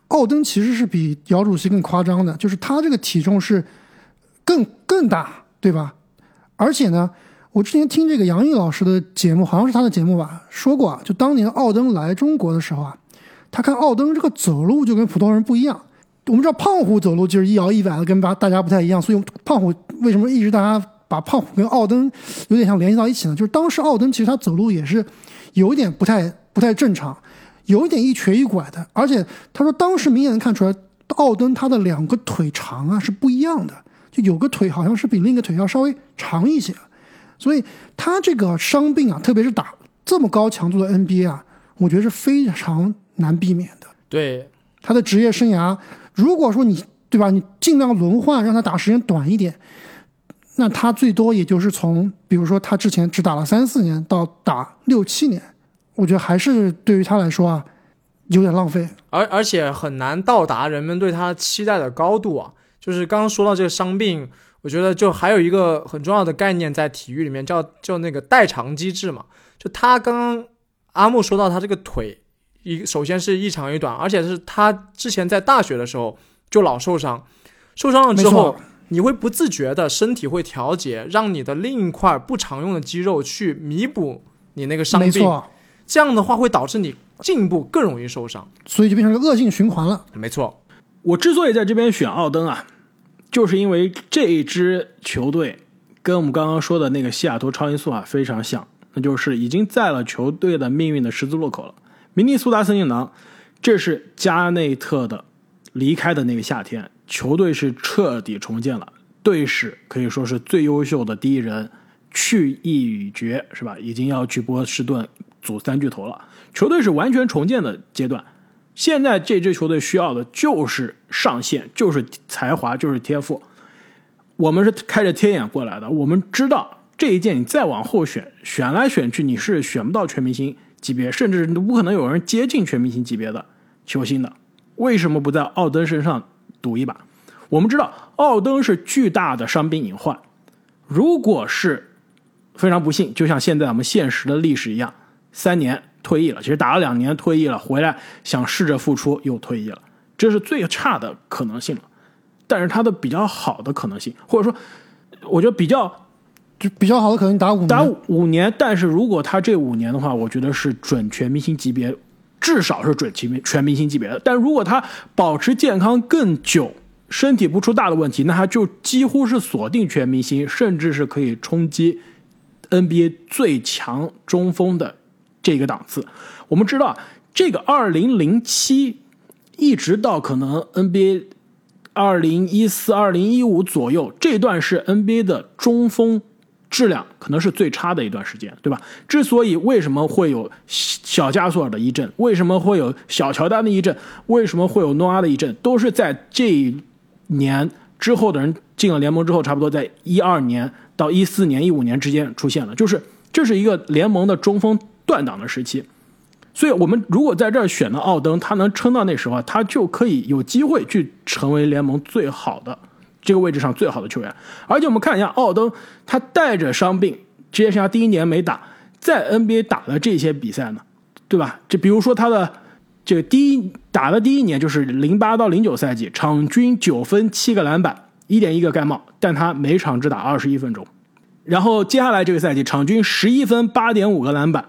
奥登其实是比姚主席更夸张的，就是他这个体重是更更大，对吧？而且呢，我之前听这个杨毅老师的节目，好像是他的节目吧，说过啊，就当年奥登来中国的时候啊，他看奥登这个走路就跟普通人不一样。我们知道胖虎走路就是一摇一摆的，跟大大家不太一样，所以胖虎为什么一直大家把胖虎跟奥登有点像联系到一起呢？就是当时奥登其实他走路也是有一点不太不太正常。有一点一瘸一拐的，而且他说当时明显能看出来，奥登他的两个腿长啊是不一样的，就有个腿好像是比另一个腿要稍微长一些，所以他这个伤病啊，特别是打这么高强度的 NBA 啊，我觉得是非常难避免的。对他的职业生涯，如果说你对吧，你尽量轮换让他打时间短一点，那他最多也就是从，比如说他之前只打了三四年到打六七年。我觉得还是对于他来说啊，有点浪费，而而且很难到达人们对他期待的高度啊。就是刚刚说到这个伤病，我觉得就还有一个很重要的概念在体育里面叫叫那个代偿机制嘛。就他刚刚阿木说到他这个腿一首先是一长一短，而且是他之前在大学的时候就老受伤，受伤了之后没错，你会不自觉的身体会调节，让你的另一块不常用的肌肉去弥补你那个伤病，没错，这样的话会导致你进一步更容易受伤。所以就变成个恶性循环了。没错，我之所以在这边选奥登啊，就是因为这一支球队跟我们刚刚说的那个西雅图超音速啊非常像，那就是已经在了球队的命运的十字路口了。明尼苏达森林狼，这是加内特的离开的那个夏天，球队是彻底重建了，队史可以说是最优秀的第一人去意已决，是吧？已经要去波士顿组三巨头了，球队是完全重建的阶段。现在这支球队需要的就是上限，就是才华，就是天赋。我们是开着天眼过来的，我们知道这一届你再往后选，选来选去你是选不到全明星级别，甚至不可能有人接近全明星级别的球星的。为什么不在奥登身上赌一把？我们知道奥登是巨大的伤病隐患，如果是非常不幸，就像现在我们现实的历史一样，三年退役了，其实打了两年退役了，回来想试着复出又退役了，这是最差的可能性了。但是他的比较好的可能性，或者说，我觉得比较就比较好的可能打五年，打五年，但是如果他这五年的话，我觉得是准全明星级别，至少是准全全明星级别的。但如果他保持健康更久，身体不出大的问题，那他就几乎是锁定全明星，甚至是可以冲击 NBA 最强中锋的这个档次。我们知道，这个二零零七一直到可能 NBA 二零一四、二零一五左右这段是 NBA 的中锋质量可能是最差的一段时间，对吧？之所以为什么会有小加索尔的一阵，为什么会有小乔丹的一阵，为什么会有诺阿的一阵，都是在这一年之后的人进了联盟之后，差不多在一二年到一四年、一五年之间出现了，就是这是一个联盟的中锋断档的时期。所以，我们如果在这儿选了奥登，他能撑到那时候，他就可以有机会去成为联盟最好的这个位置上最好的球员。而且，我们看一下奥登，他带着伤病，职业生涯第一年没打，在 NBA 打的这些比赛呢，对吧？就比如说他的这个第一打的第一年就是零八到零九赛季，场均九分七个篮板，一点一个盖帽，但他每场只打二十一分钟。然后接下来这个赛季，场均十一分八点五个篮板。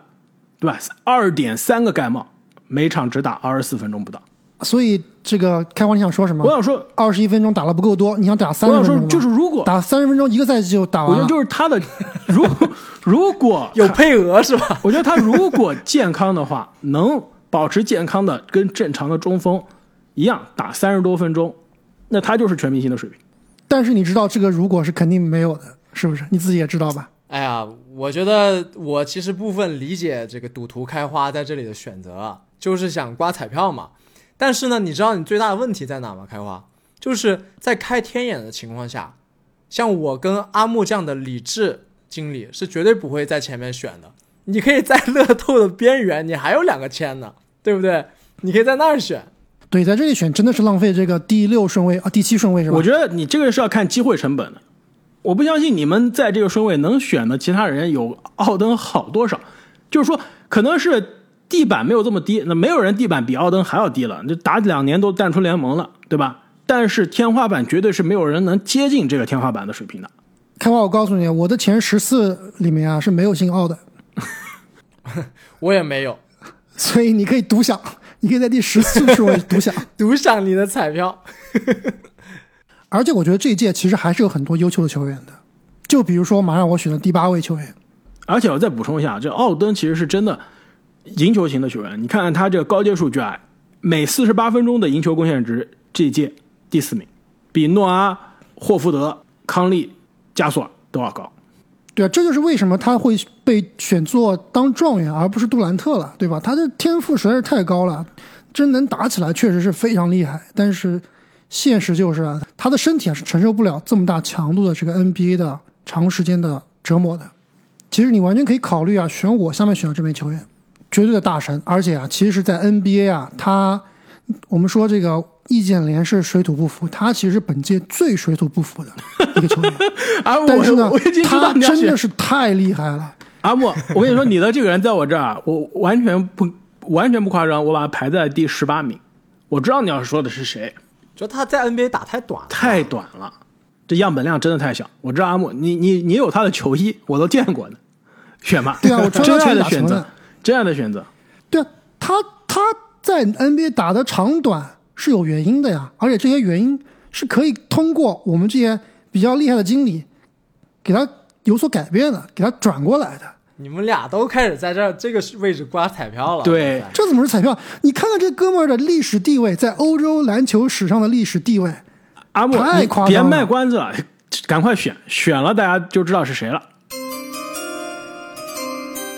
对吧？二点三个盖帽，每场只打二十四分钟不到。所以这个开花你想说什么？我想说，二十一分钟打了不够多，你想打三我想说十分钟吗就是如果打三十分钟一个赛季就打完我觉得就是他的，如如果 [LAUGHS] 有配额是吧？我觉得他如果健康的话，能保持健康的，跟正常的中锋一样打三十多分钟，那他就是全明星的水平。但是你知道这个如果是肯定没有的，是不是？你自己也知道吧？哎呀，我觉得我其实部分理解这个赌徒开花在这里的选择啊，就是想刮彩票嘛。但是呢，你知道你最大的问题在哪吗？开花就是在开天眼的情况下，像我跟阿木这样的理智经理是绝对不会在前面选的。你可以在乐透的边缘，你还有两个签呢，对不对？你可以在那儿选。对，在这里选真的是浪费这个第六顺位啊，第七顺位是吧？我觉得你这个是要看机会成本的。我不相信你们在这个顺位能选的其他人有奥登好多少，就是说可能是地板没有这么低，那没有人地板比奥登还要低了，这打两年都淡出联盟了，对吧？但是天花板绝对是没有人能接近这个天花板的水平的。开花，我告诉你，我的前十四里面啊是没有姓奥的，我也没有所以你可以独享，你可以在第十四顺位独享。[LAUGHS] 独享你的彩票。[LAUGHS] 而且我觉得这一届其实还是有很多优秀的球员的，就比如说马上我选的第八位球员，而且我再补充一下，这奥登其实是真的赢球型的球员。你看看他这个高阶数据啊，每四十八分钟的赢球贡献值这一届第四名，比诺阿、霍福德、康利、加索尔都要高。对啊，这就是为什么他会被选做当状元，而不是杜兰特了，对吧？他的天赋实在是太高了，真能打起来确实是非常厉害。但是现实就是啊，他的身体啊是承受不了这么大强度的这个 NBA 的长时间的折磨的。其实你完全可以考虑啊，选我下面选的这名球员，绝对的大神，而且啊，其实，在 NBA 啊，他我们说这个易建联是水土不服，他其实是本届最水土不服的 [LAUGHS] 一个球员。啊，但是呢我我已经知道他真的是太厉害了。阿莫，我跟你说，你的这个人在我这儿啊，我完全不完全不夸张，我把他排在第十八名。我知道你要说的是谁，就他在 NBA 打太短了，太短了，这样本量真的太小。我知道阿木，你你你有他的球衣，我都见过的，选吧。对啊我穿 [LAUGHS] 的选择打球呢，真爱的选择。对啊，他他在 NBA 打的长短是有原因的呀，而且这些原因是可以通过我们这些比较厉害的经理给他有所改变的，给他转过来的。你们俩都开始在这这个位置刮彩票了。对这怎么是彩票？你看看这哥们儿的历史地位，在欧洲篮球史上的历史地位，阿莫，别夸张了卖关子了，赶快选，选了大家就知道是谁了。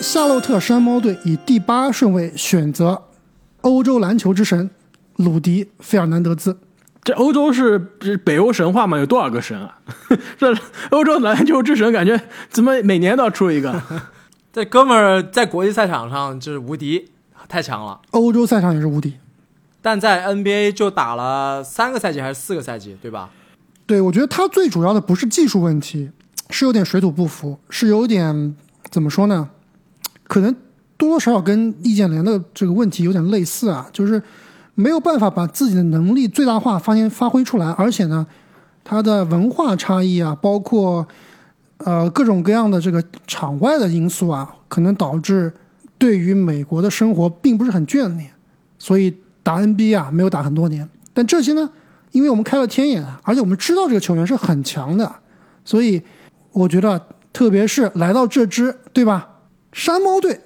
夏洛特山猫队以第八顺位选择欧洲篮球之神鲁迪·费尔南德兹。这欧洲是是北欧神话吗？有多少个神啊？[LAUGHS] 这欧洲篮球之神，感觉怎么每年都要出一个？[LAUGHS] 这哥们儿在国际赛场上就是无敌，太强了。欧洲赛场也是无敌。但在 NBA 就打了三个赛季还是四个赛季，对吧？对，我觉得他最主要的不是技术问题，是有点水土不服，是有点怎么说呢？可能多多少少跟易建联的这个问题有点类似啊，就是没有办法把自己的能力最大化发现发挥出来，而且呢，他的文化差异啊，包括呃各种各样的这个场外的因素啊，可能导致对于美国的生活并不是很眷恋，所以打 NBA 啊没有打很多年。但这些呢，因为我们开了天眼，而且我们知道这个球员是很强的，所以我觉得，特别是来到这支对吧山猫队，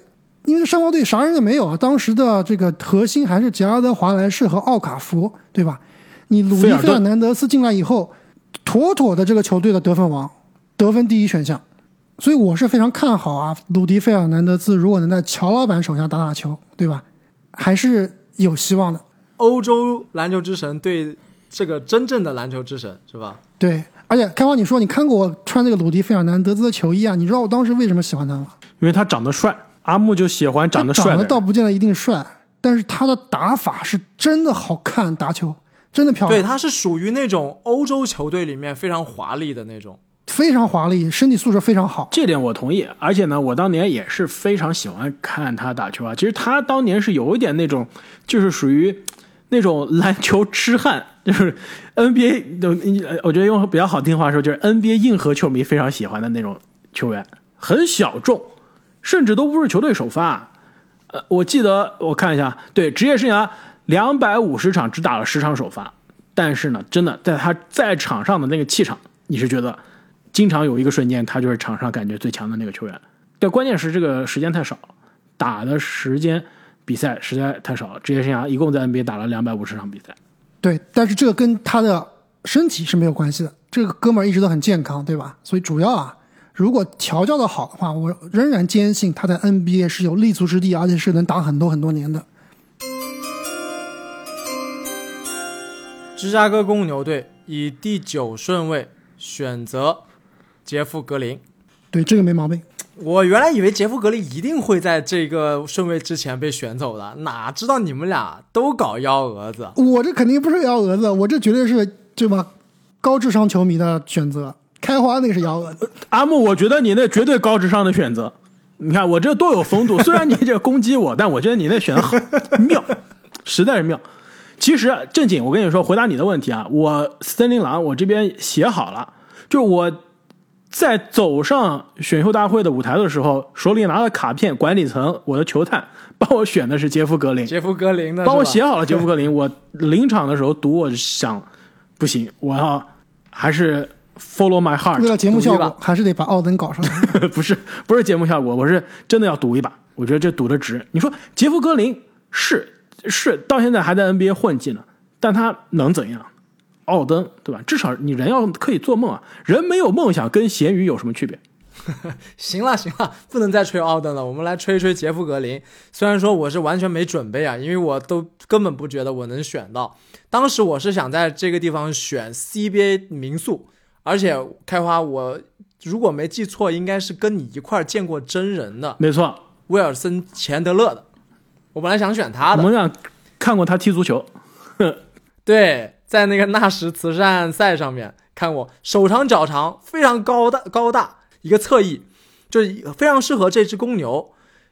因为山猫队啥人也没有啊，当时的这个核心还是杰拉德·华莱士和奥卡福，对吧？你鲁迪·费尔南德斯进来以后，妥妥的这个球队的得分王，得分第一选项。所以我是非常看好啊，鲁迪·费尔南德斯如果能在乔老板手下打打球，对吧？还是有希望的。欧洲篮球之神对这个真正的篮球之神是吧？对，而且开花，你说你看过我穿那个鲁迪·费尔南德兹的球衣啊？你知道我当时为什么喜欢他吗？因为他长得帅，阿木就喜欢长得帅长得。倒不见得一定帅，但是他的打法是真的好看，打球真的漂亮对，他是属于那种欧洲球队里面非常华丽的那种。非常华丽，身体素质非常好。这点我同意，而且呢，我当年也是非常喜欢看他打球啊。其实他当年是有一点那种，就是属于那种篮球痴汉，就是 NBA 的，我觉得用比较好听话说，就是 NBA 硬核球迷非常喜欢的那种球员，很小众，甚至都不是球队首发。呃，我记得我看一下，对职业生涯两百五十场只打了十场首发，但是呢，真的在他在场上的那个气场，你是觉得经常有一个瞬间，他就是场上感觉最强的那个球员。但关键是这个时间太少，打的时间比赛实在太少了。职业生涯一共在 NBA 打了两百五十场比赛，对，但是这个跟他的身体是没有关系的。这个哥们儿一直都很健康，对吧？所以主要啊，如果调教的好的话，我仍然坚信他在 NBA 是有立足之地，而且是能打很多很多年的。芝加哥公牛队以第九顺位选择杰夫格林。对，这个没毛病。我原来以为杰夫格林一定会在这个顺位之前被选走的，哪知道你们俩都搞幺蛾子。我这肯定不是幺蛾子，我这绝对是对吧？高智商球迷的选择。开花那个是幺蛾子，阿木，我觉得你那绝对高智商的选择。你看我这多有风度，[LAUGHS] 虽然你这攻击我，但我觉得你那选的很妙，实在是妙。其实正经，我跟你说，回答你的问题啊，我森林狼我这边写好了，就我在走上选秀大会的舞台的时候，手里拿了卡片，管理层我的球探帮我选的是杰夫格林，杰夫格林的，帮我写好了杰夫格林。我临场的时候读，我就想，不行，我要还是 follow my heart，为了节目效果，还是得把奥登搞上来。[LAUGHS] 不是不是节目效果，我是真的要赌一把。我觉得这赌的值。你说杰夫格林是是到现在还在 NBA 混迹呢，但他能怎样？奥登对吧？至少你人要可以做梦啊，人没有梦想跟咸鱼有什么区别？[LAUGHS] 行了行了，不能再吹奥登了，我们来吹一吹杰夫格林。虽然说我是完全没准备啊，因为我都根本不觉得我能选到。当时我是想在这个地方选 CBA 民宿，而且开花我如果没记错，应该是跟你一块儿见过真人的没错，威尔森钱德勒的。我本来想选他的，我们俩看过他踢足球，[LAUGHS] 对，在那个纳什慈善赛上面看过，手长脚长，非常高大高大，一个侧翼，就非常适合这只公牛，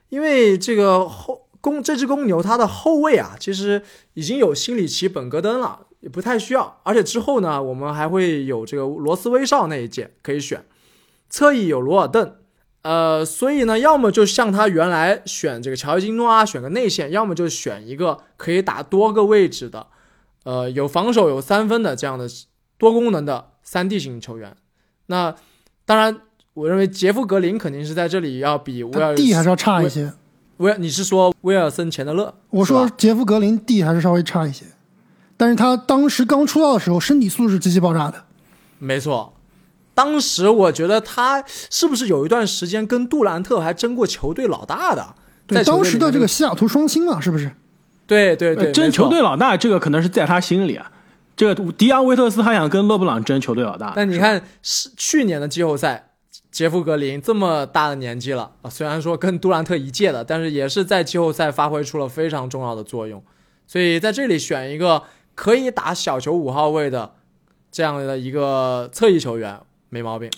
因为这个后公这只公牛它的后卫啊，其实已经有心里奇、本戈登了，也不太需要。而且之后呢，我们还会有这个罗斯威少那一届可以选，侧翼有罗尔邓，呃，所以呢，要么就像他原来选这个乔伊金诺啊，选个内线，要么就选一个可以打多个位置的，呃，有防守有三分的这样的多功能的三 D 型球员。那当然，我认为杰夫格林肯定是在这里要比威他尔，D 还是要差一些。威尔，你是说威尔森钱德勒？我说杰夫格林 D 还是稍微差一些，但是他当时刚出道的时候，身体素质极其爆炸的。没错，当时我觉得他是不是有一段时间跟杜兰特还争过球队老大的？对，在当时的这个西雅图双星嘛，是不是？对对对，呃争球队老大，这个可能是在他心里啊。这个迪昂维特斯还想跟勒布朗争球队老大，但你看，是去年的季后赛，杰夫格林这么大的年纪了啊，虽然说跟杜兰特一届的，但是也是在季后赛发挥出了非常重要的作用。所以在这里选一个可以打小球五号位的这样的一个侧翼球员，没毛病。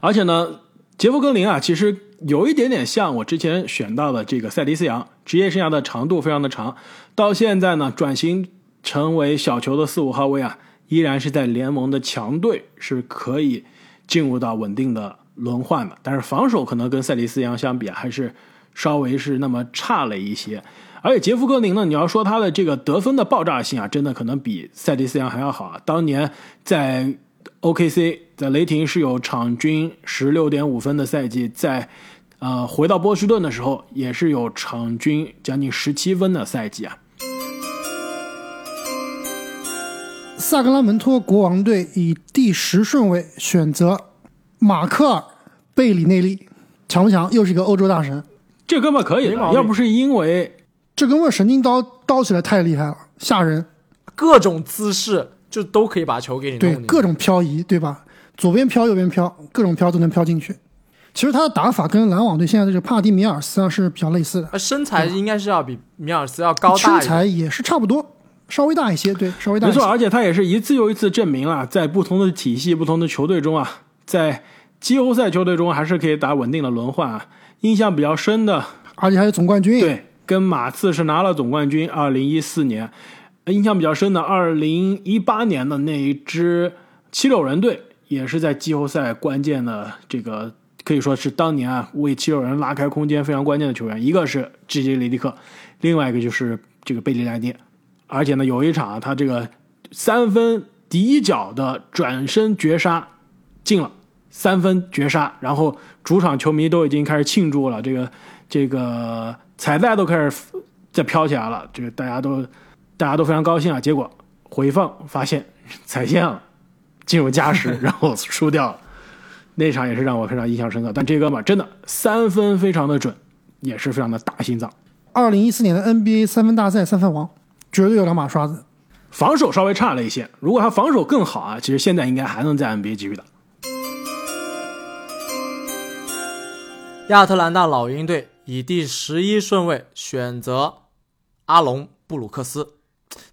而且呢，杰夫格林啊，其实有一点点像我之前选到的这个塞迪斯杨，职业生涯的长度非常的长，到现在呢转型成为小球的四五号位啊，依然是在联盟的强队是可以进入到稳定的轮换的，但是防守可能跟塞迪斯杨相比啊，还是稍微是那么差了一些。而且杰夫格林呢，你要说他的这个得分的爆炸性啊，真的可能比塞迪斯杨还要好啊。当年在 OKC 在雷霆是有场均十六点五分的赛季，在呃回到波士顿的时候也是有场均将近十七分的赛季啊。萨格拉门托国王队以第十顺位选择马克尔·贝里内利，强不强？又是一个欧洲大神，这哥们可以的，要不是因为这哥们神经刀刀起来太厉害了，吓人。各种姿势就都可以把球给你弄对各种漂移，对吧？左边飘，右边飘，各种飘都能飘进去。其实他的打法跟篮网队现在的这个帕蒂米尔斯啊是比较类似的，呃身材应该是要比米尔斯要高大身一点。材也是差不多，稍微大一些，对，稍微大一些。没错，而且他也是一次又一次证明了，在不同的体系、不同的球队中啊，在季后赛球队中还是可以打稳定的轮换啊。印象比较深的，而且还有总冠军。，对，跟马刺是拿了总冠军，二零一四年。印象比较深的，二零一八年的那一支七六人队，也是在季后赛关键的这个，可以说是当年啊为七六人拉开空间非常关键的球员。一个是 G.J. 雷迪克，另外一个就是这个贝利莱涅。而且呢，有一场啊他这个三分底角的转身绝杀进了，三分绝杀，然后主场球迷都已经开始庆祝了，这个这个彩带都开始在飘起来了，这个大家都大家都非常高兴啊。结果回放发现踩线了，进入加时，然后输掉了。那场也是让我非常印象深刻。但这哥们儿真的三分非常的准，也是非常的大心脏。二零一四年的 NBA 三分大赛三分王，绝对有两把刷子。防守稍微差了一些，如果他防守更好啊，其实现在应该还能在 NBA 继续打。亚特兰大老鹰队以第十一顺位选择阿隆·布鲁克斯，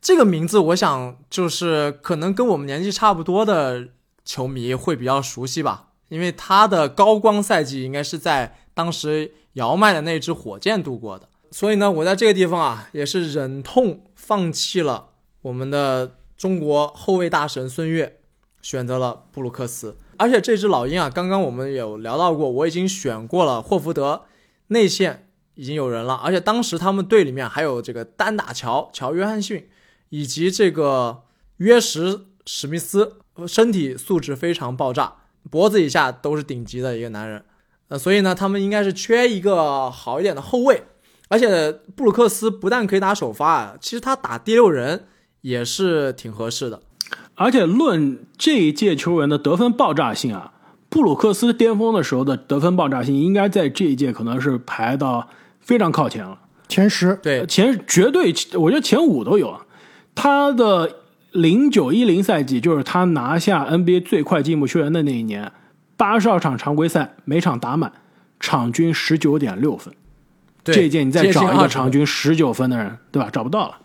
这个名字我想就是可能跟我们年纪差不多的球迷会比较熟悉吧，因为他的高光赛季应该是在当时姚麦的那支火箭度过的，所以呢，我在这个地方啊也是忍痛放弃了我们的中国后卫大神孙悦，选择了布鲁克斯。而且这只老鹰啊，刚刚我们有聊到过，我已经选过了霍福德，内线已经有人了，而且当时他们队里面还有这个单打乔乔约翰逊，以及这个约什史密斯，身体素质非常爆炸，脖子以下都是顶级的一个男人，呃，所以呢，他们应该是缺一个好一点的后卫，而且布鲁克斯不但可以打首发啊，其实他打第六人也是挺合适的。而且论这一届球员的得分爆炸性啊，布鲁克斯巅峰的时候的得分爆炸性，应该在这一届可能是排到非常靠前了，前十，对，前绝对，我觉得前五都有啊。他的零九一零赛季就是他拿下 NBA 最快进步球员的那一年，八十二场常规赛，每场打满，场均十九点六分。对这一届你再找一个场均十九分的人，对吧？找不到了。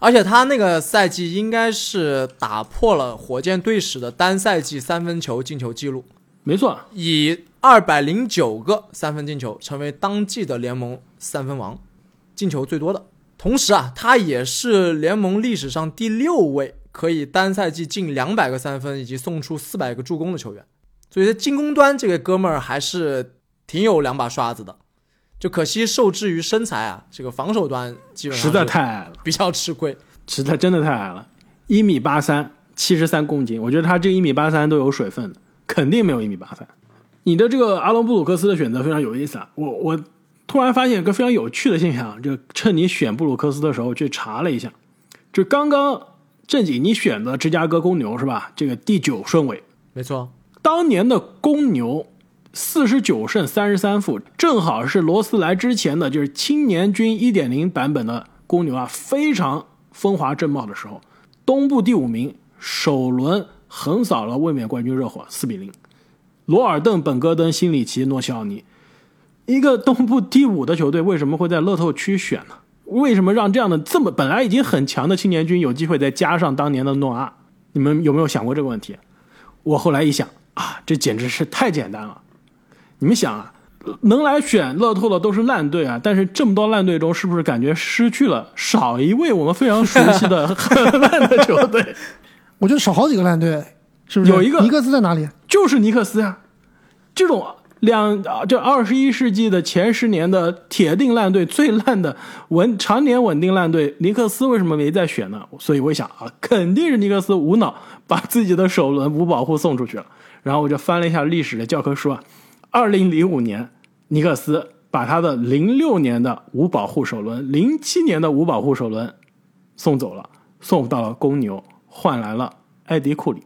而且他那个赛季应该是打破了火箭队史的单赛季三分球进球记录，没错，以二百零九个三分进球成为当季的联盟三分王。进球最多的。同时啊，他也是联盟历史上第六位可以单赛季进两百个三分以及送出四百个助攻的球员。所以在进攻端，这个哥们儿还是挺有两把刷子的。就可惜受制于身材啊，这个防守端基本上实在太矮了，比较吃亏。实在真的太矮了，一米八三，七十三公斤，我觉得他这一米八三都有水分的，肯定没有一米八三。你的这个阿隆布鲁克斯的选择非常有意思啊，我我突然发现一个非常有趣的现象，就趁你选布鲁克斯的时候去查了一下，就刚刚正经你选择芝加哥公牛是吧？这个第九顺位，没错，当年的公牛四十九胜三十三负，正好是罗斯来之前的就是青年军一点零版本的公牛啊，非常风华正茂的时候。东部第五名，首轮横扫了卫冕冠军热火四比零。罗尔顿、本戈登、辛里奇、诺西奥尼，一个东部第五的球队为什么会在乐透区选呢？为什么让这样的这么本来已经很强的青年军有机会再加上当年的诺阿？你们有没有想过这个问题？我后来一想啊，这简直是太简单了。你们想啊，能来选乐透的都是烂队啊，但是这么多烂队中，是不是感觉失去了少一位我们非常熟悉的很烂的球队？[LAUGHS] 我觉得少好几个烂队，是不是？有一个尼克斯在哪里？就是尼克斯呀、这种两，这二十一世纪的前十年的铁定烂队，最烂的稳常年稳定烂队，尼克斯为什么没再选呢？所以我想啊，肯定是尼克斯无脑把自己的首轮无保护送出去了。然后我就翻了一下历史的教科书啊，二零零五年尼克斯把他的零六年的无保护首轮、零七年的无保护首轮送走了，送到了公牛，换来了艾迪库里。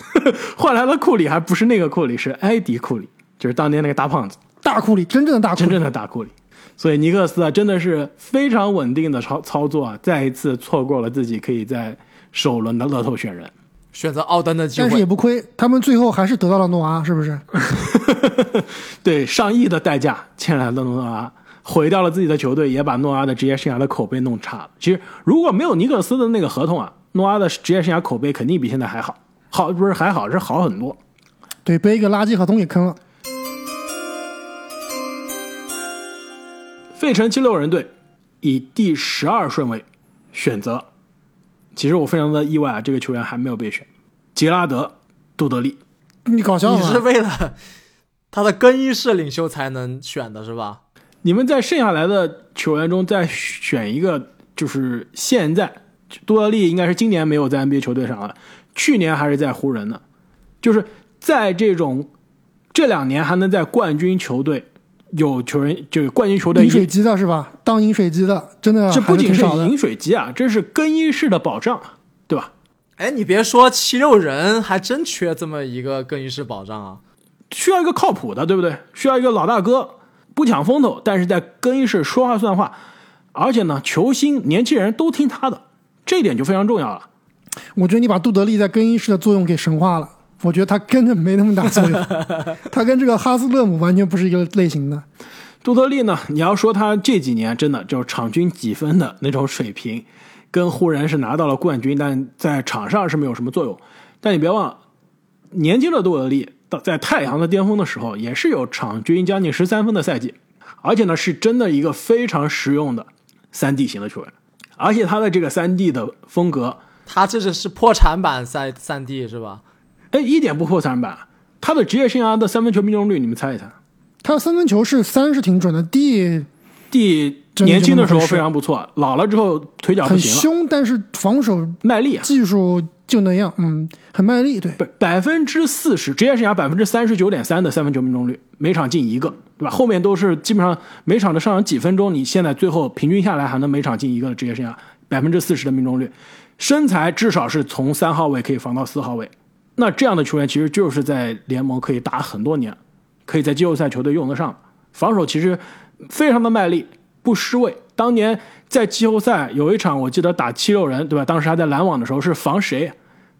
[LAUGHS] 换来了库里，还不是那个库里，是埃迪库里，就是当年那个大胖子，大库里，真正的大库里真。正的大库里。所以尼克斯啊，真的是非常稳定的操操作啊，再一次错过了自己可以在首轮的乐透选人。选择奥登的机会但是也，不亏，他们最后还是得到了诺阿，是不是？[LAUGHS] 对上亿的代价签来了诺阿，毁掉了自己的球队，也把诺阿的职业生涯的口碑弄差了。其实如果没有尼克斯的那个合同啊，诺阿的职业生涯口碑肯定比现在还好，好不是还好，是好很多。对，被一个垃圾合同给坑了。费城七六人队以第十二顺位选择，其实我非常的意外啊，这个球员还没有被选，杰拉德·杜德利。你搞笑你是？为了他的更衣室领袖才能选的是吧？你们在剩下来的球员中再选一个，就是现在杜德利应该是今年没有在 NBA 球队上了，去年还是在湖人呢，就是在这种这两年还能在冠军球队有球员，就是冠军球队饮水机的是吧？当饮水机的，真的还这不仅是饮。水机啊，这是更衣室的保障，啊对吧？哎，你别说，七六人还真缺这么一个更衣室保障啊！需要一个靠谱的，对不对？需要一个老大哥，不抢风头，但是在更衣室说话算话，而且呢，球星、年轻人都听他的，这一点就非常重要了。我觉得你把杜德利在更衣室的作用给神化了。我觉得他根本没那么大作用，[LAUGHS] 他跟这个哈斯勒姆完全不是一个类型的。杜德利呢，你要说他这几年真的就是场均几分的那种水平，跟湖人是拿到了冠军，但在场上是没有什么作用。但你别忘了，年轻的杜德利到在太阳的巅峰的时候，也是有场均将近十三分的赛季，而且呢是真的一个非常实用的三 D 型的球员，而且他的这个三 D 的风格，他这是是破产版三三 D 是吧？哎，一点不破三板。他的职业生涯的三分球命中率，你们猜一猜？他的三分球是三是挺准的第第年轻的时候非常不错，老了之后腿脚不很行了，凶，但是防守卖力啊。技术就那样，嗯，很卖力。对，不百分之四十，职业生涯百分之三十九点三的三分球命中率，每场进一个，对吧？后面都是基本上每场的上场几分钟，你现在最后平均下来还能每场进一个的职业生涯，百分之四十的命中率，身材至少是从三号位可以防到四号位，那这样的球员其实就是在联盟可以打很多年，可以在季后赛球队用得上，防守其实非常的卖力，不失位。当年在季后赛有一场，我记得打七六人，对吧？当时还在篮网的时候是防谁？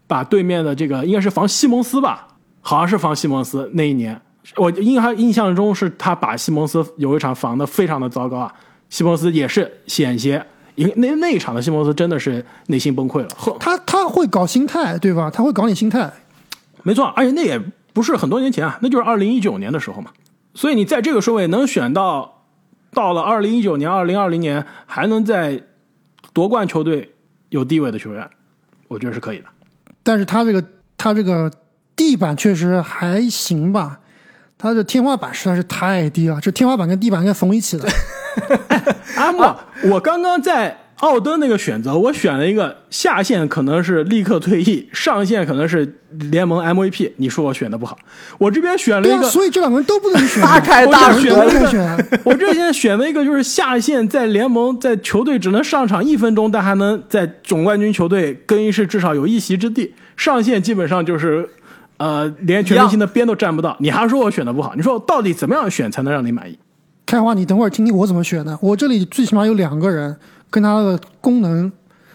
把对面的这个应该是防西蒙斯吧，好像是防西蒙斯那一年，我印象印象中是他把西蒙斯有一场防的非常的糟糕啊，西蒙斯也是险些，因为那那一场的西蒙斯真的是内心崩溃了，他他会搞心态，对吧？他会搞你心态。没错，而且那也不是很多年前啊，那就是二零一九年的时候嘛。所以你在这个顺位能选到到了二零一九年、二零二零年还能在夺冠球队有地位的球员，我觉得是可以的。但是他这个他这个地板确实还行吧，他的天花板实在是太低了，这天花板跟地板应该缝一起的。[LAUGHS] 阿莫，我刚刚在奥登那个选择，我选了一个下线可能是立刻退役，上线可能是联盟 MVP。你说我选的不好，我这边选了一个，所以这两个人都不能选，大开大合我这两个。[LAUGHS] 我这现在选了一个就是下线在联盟在球队只能上场一分钟，但还能在总冠军球队更衣室至少有一席之地，上线基本上就是。呃，连全明星的边都占不到，你还说我选的不好？你说我到底怎么样选才能让你满意？开花，你等会儿听听我怎么选的。我这里最起码有两个人跟他的功能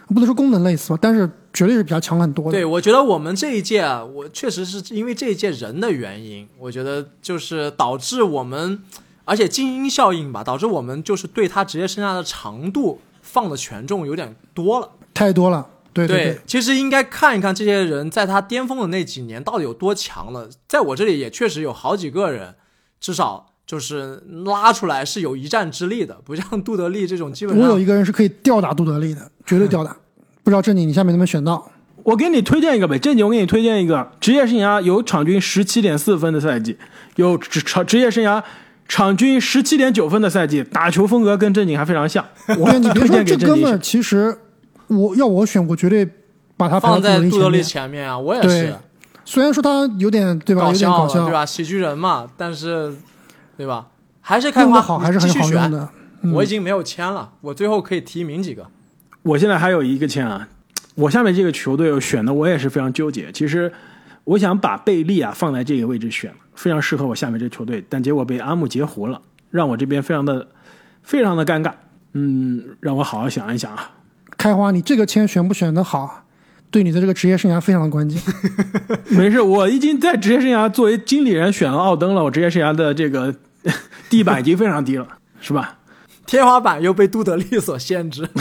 不能说功能类似吧，但是绝对是比较强很多的。对，我觉得我们这一届啊，我确实是因为这一届人的原因，我觉得就是导致我们，而且精英效应吧，导致我们就是对他职业生涯的长度放的权重有点多了。太多了。对对，其实应该看一看这些人在他巅峰的那几年到底有多强了。在我这里也确实有好几个人，至少就是拉出来是有一战之力的，不像杜德利这种基本上。我有一个人是可以吊打杜德利的，绝对吊打。不知道正经你下面能不能选到？我给你推荐一个呗，正经我给你推荐一个职业生涯有场均十七点四分的赛季，有职场职业生涯场均十七点九分的赛季，打球风格跟正经还非常像。我给，你别推说荐给正经这哥们儿，其实我要我选，我绝对把他放在杜德利前面。啊，我也是虽然说他有点对吧，搞有点搞笑，对吧？喜剧人嘛，但是对吧？还是开花好还是很继续选好用的。嗯我已经没有签了，我最后可以提名几个。我现在还有一个签啊，我下面这个球队选的我也是非常纠结。其实我想把贝利啊放在这个位置选，非常适合我下面这球队，但结果被阿木截胡了，让我这边非常的非常的尴尬。嗯，让我好好想一想啊。开花，你这个签选不选的好，对你的这个职业生涯非常的关键。[LAUGHS] 没事，我已经在职业生涯作为经理人选了奥登了，我职业生涯的这个 [LAUGHS] 地板已经非常低了，是吧？天花板又被杜德利所限制。[LAUGHS]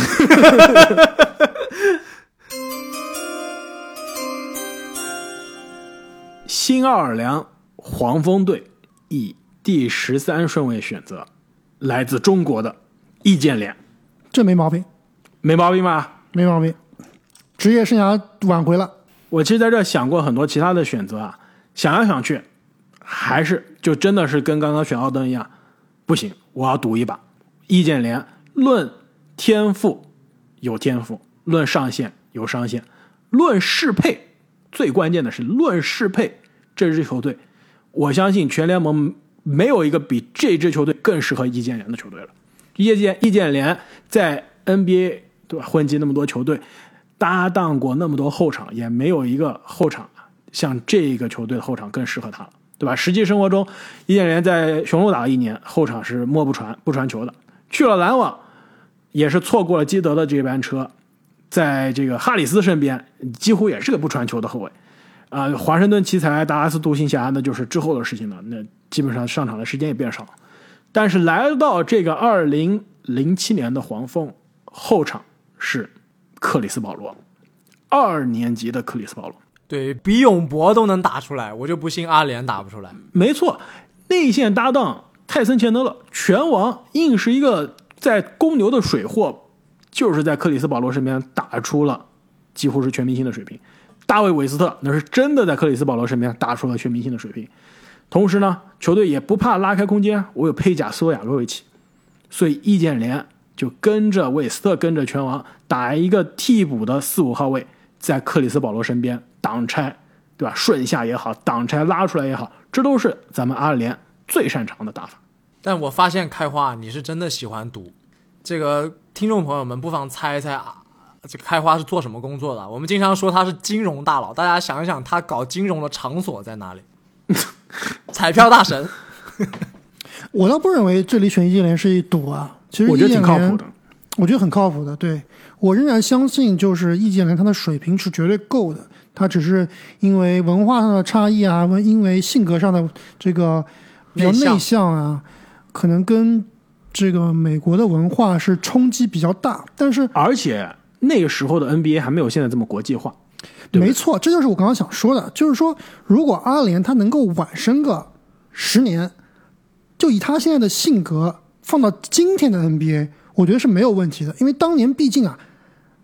新奥尔良黄蜂队以第十三顺位选择来自中国的易建联，这没毛病，没毛病吧？没毛病。职业生涯挽回了，我其实在这想过很多其他的选择啊，想来想去，还是就真的是跟刚刚选奥登一样，不行，我要赌一把。易建联论天赋有天赋，论上限有上限，论适配，最关键的是论适配，这支球队，我相信全联盟没有一个比这支球队更适合易建联的球队了。易建易建联在 NBA 对吧混迹那么多球队，搭档过那么多后场，也没有一个后场像这个球队的后场更适合他了，对吧？实际生活中，易建联在雄鹿打了一年，后场是摸不传不传球的，去了篮网，也是错过了基德的这班车，在这个哈里斯身边，几乎也是个不传球的后卫。啊、华盛顿奇才、达拉斯独行侠那就是之后的事情了，那基本上上场的时间也变少了。但是来到这个二零零七年的黄蜂，后场是克里斯保罗，二年级的克里斯保罗，对比永博都能打出来，我就不信阿联打不出来。没错，内线搭档泰森钱德勒，拳王硬是一个在公牛的水货，就是在克里斯保罗身边打出了几乎是全明星的水平。大卫韦斯特那是真的在克里斯保罗身边打出了全明星的水平。同时呢，球队也不怕拉开空间，我有佩贾斯维亚洛维奇，所以易建联就跟着韦斯特，跟着拳王打一个替补的四五号位，在克里斯保罗身边挡拆，对吧？顺下也好，挡拆拉出来也好，这都是咱们阿联最擅长的打法。但我发现开花你是真的喜欢赌，这个听众朋友们不妨猜一猜啊，这个开花是做什么工作的？我们经常说他是金融大佬，大家想一想，他搞金融的场所在哪里？[LAUGHS] 彩票大神，我倒不认为这里选易建联是一赌啊，其实我觉得挺靠谱的。我觉得很靠谱的，对我仍然相信，就是易建联他的水平是绝对够的，他只是因为文化上的差异啊，因为性格上的这个比较内向内向啊，可能跟这个美国的文化是冲击比较大。但是而且那个时候的 NBA 还没有现在这么国际化。对对没错，这就是我刚刚想说的，就是说，如果阿联他能够晚生个十年，就以他现在的性格，放到今天的 NBA，我觉得是没有问题的，因为当年毕竟啊，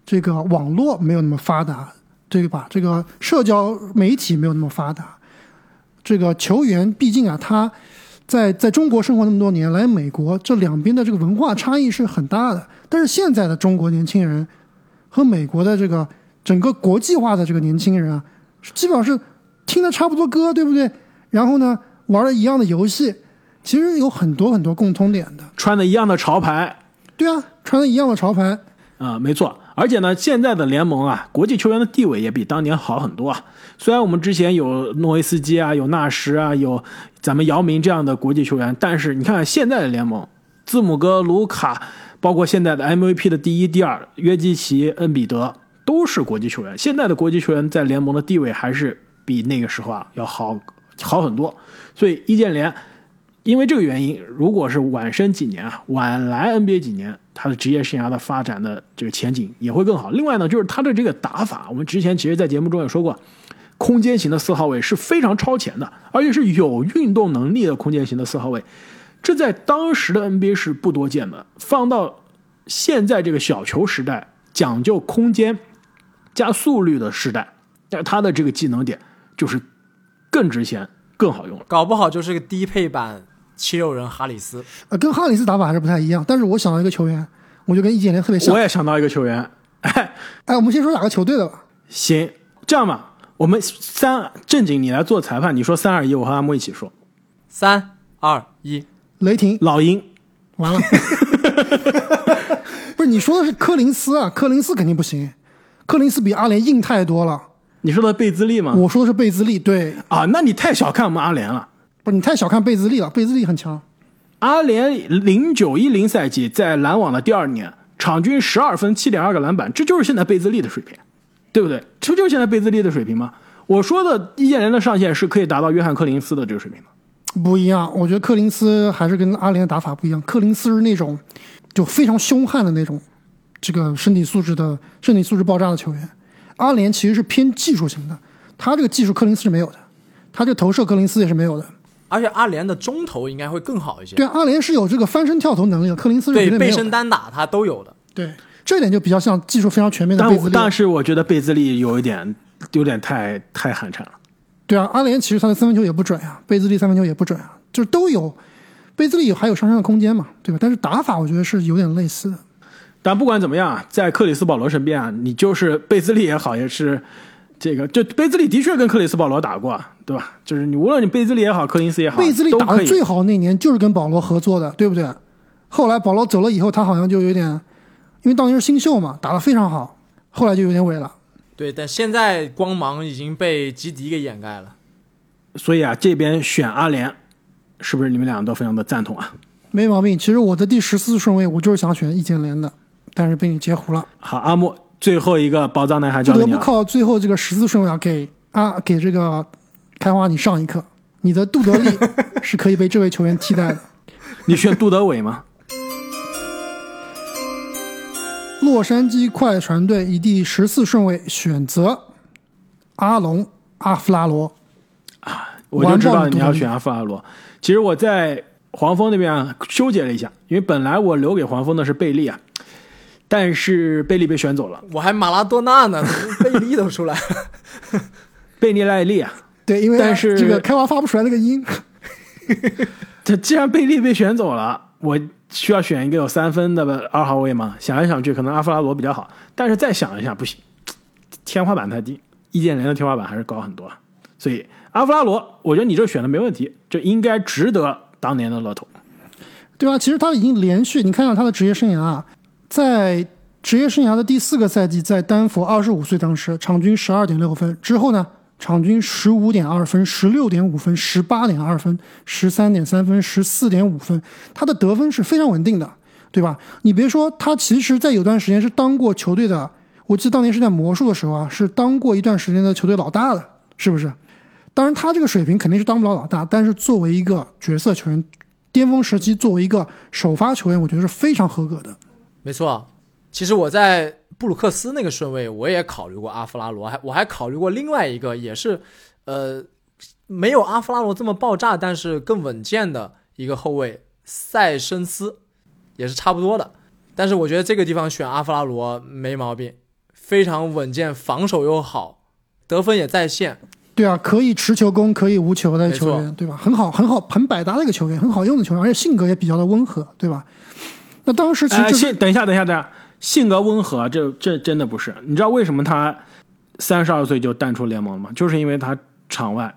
这个网络没有那么发达，对吧？这个社交媒体没有那么发达，这个球员毕竟啊，他在在中国生活那么多年，来美国这两边的这个文化差异是很大的。但是现在的中国年轻人和美国的这个整个国际化的这个年轻人啊，基本上是听的差不多歌，对不对？然后呢，玩了一样的游戏，其实有很多很多共通点的。穿的一样的潮牌，对啊，穿的一样的潮牌，啊、没错。而且呢，现在的联盟啊，国际球员的地位也比当年好很多啊。虽然我们之前有诺维斯基啊，有纳什啊，有咱们姚明这样的国际球员，但是你看看现在的联盟，字母哥、卢卡，包括现在的 MVP 的第一、第二约基奇、恩比德，都是国际球员。现在的国际球员在联盟的地位还是比那个时候啊要好好很多。所以易建联因为这个原因，如果是晚生几年啊，晚来 NBA 几年，他的职业生涯的发展的这个前景也会更好。另外呢，就是他的这个打法，我们之前其实在节目中也说过，空间型的四号位是非常超前的，而且是有运动能力的空间型的四号位，这在当时的 NBA 是不多见的。放到现在这个小球时代，讲究空间加速率的时代，但他的这个技能点就是更值钱、更好用了。搞不好就是个低配版七六人哈里斯。呃，跟哈里斯打法还是不太一样。但是我想到一个球员，我就跟易建联特别像我。也想到一个球员，哎，[LAUGHS] 哎，我们先说哪个球队的吧？行，这样吧，我们三正经你来做裁判，你说三二一，我和阿木一起说。三二一，雷霆。老鹰，完了，[LAUGHS] 不是你说的是科林斯啊？科林斯肯定不行，科林斯比阿联硬太多了。你说的贝兹利吗？我说的是贝兹利，对，啊，那你太小看我们阿联了。不你太小看贝兹利了，贝兹利很强。阿联零九一零赛季在篮网的第二年，场均十二分，七点二个篮板，这就是现在贝兹利的水平，对不对？这不就是现在贝兹利的水平吗？我说的易建联的上限是可以达到约翰克林斯的这个水平的。不一样，我觉得克林斯还是跟阿联的打法不一样。克林斯是那种就非常凶悍的那种，这个身体素质的身体素质爆炸的球员。阿联其实是偏技术型的，他这个技术克林斯是没有的，他这个投射克林斯也是没有的。而且阿联的中投应该会更好一些。对啊，阿联是有这个翻身跳投能力的，克林斯是绝对，背。身单打他都有的。对，这一点就比较像技术非常全面的贝兹利。但是我觉得贝兹利有一点有点太太寒碜了。对啊，阿联其实他的三分球也不准啊，贝兹利三分球也不准啊，就是都有。贝兹利还有上升的空间嘛，对吧？但是打法我觉得是有点类似的。但不管怎么样啊，在克里斯保罗身边啊，你就是贝兹利也好，也是这个，就贝兹利的确跟克里斯保罗打过，啊对吧？就是你无论你贝兹利也好，柯林斯也好，贝兹利打的最好那年就是跟保罗合作的，对不对？后来保罗走了以后，他好像就有点，因为当年是新秀嘛，打得非常好，后来就有点萎了。对，但现在光芒已经被吉迪给掩盖了。所以啊，这边选阿联，是不是你们俩都非常的赞同啊？没毛病。其实我的第十四顺位我就是想选易建联的，但是被你截胡了。好，阿木最后一个宝藏男孩不得不交给你了。靠最后这个十四顺位啊，给啊给这个开花你上一课。你的杜德利是可以被这位球员替代的。[LAUGHS] 你选杜德伟吗？洛杉矶快船队以第十四顺位选择阿隆阿弗拉罗啊。我就知道你要选阿弗拉罗。其实我在黄蜂那边啊修结了一下，因为本来我留给黄蜂的是贝利啊，但是贝利被选走了，我还马拉多纳呢，[LAUGHS] 贝利都出来了。贝利赖利啊。对，因为但是这个开花发不出来那个音。[LAUGHS] 这既然贝利被选走了，我需要选一个有三分的二号位吗？想来想去，可能阿弗拉罗比较好，但是再想一下，不行，天花板太低，易建联的天花板还是高很多啊。所以阿弗拉罗，我觉得你这选的没问题，这应该值得当年的乐透。对啊？其实他已经连续，你看看他的职业生涯啊，在职业生涯的第四个赛季，在丹佛二十五岁当时，场均十二点六分，之后呢，场均十五点二分、十六点五分、十八点二分、十三点三分、十四点五分，他的得分是非常稳定的，对吧？你别说，他其实在有段时间是当过球队的，我记得当年是在魔术的时候啊，是当过一段时间的球队老大的，是不是？当然，他这个水平肯定是当不了老大，但是作为一个角色球员，巅峰时期作为一个首发球员，我觉得是非常合格的。没错，其实我在布鲁克斯那个顺位，我也考虑过阿弗拉罗，还我还考虑过另外一个，也是呃没有阿弗拉罗这么爆炸，但是更稳健的一个后卫塞申斯。也是差不多的。但是我觉得这个地方选阿弗拉罗没毛病，非常稳健，防守又好，得分也在线。对啊，可以持球攻，可以无球的球员，对吧？很好，很好，很百搭的一个球员，很好用的球员，而且性格也比较的温和，对吧？那当时其实哎，就等一下，等一下，等一下，性格温和，这这真的不是。你知道为什么他三十二岁就淡出联盟了吗？就是因为他场外，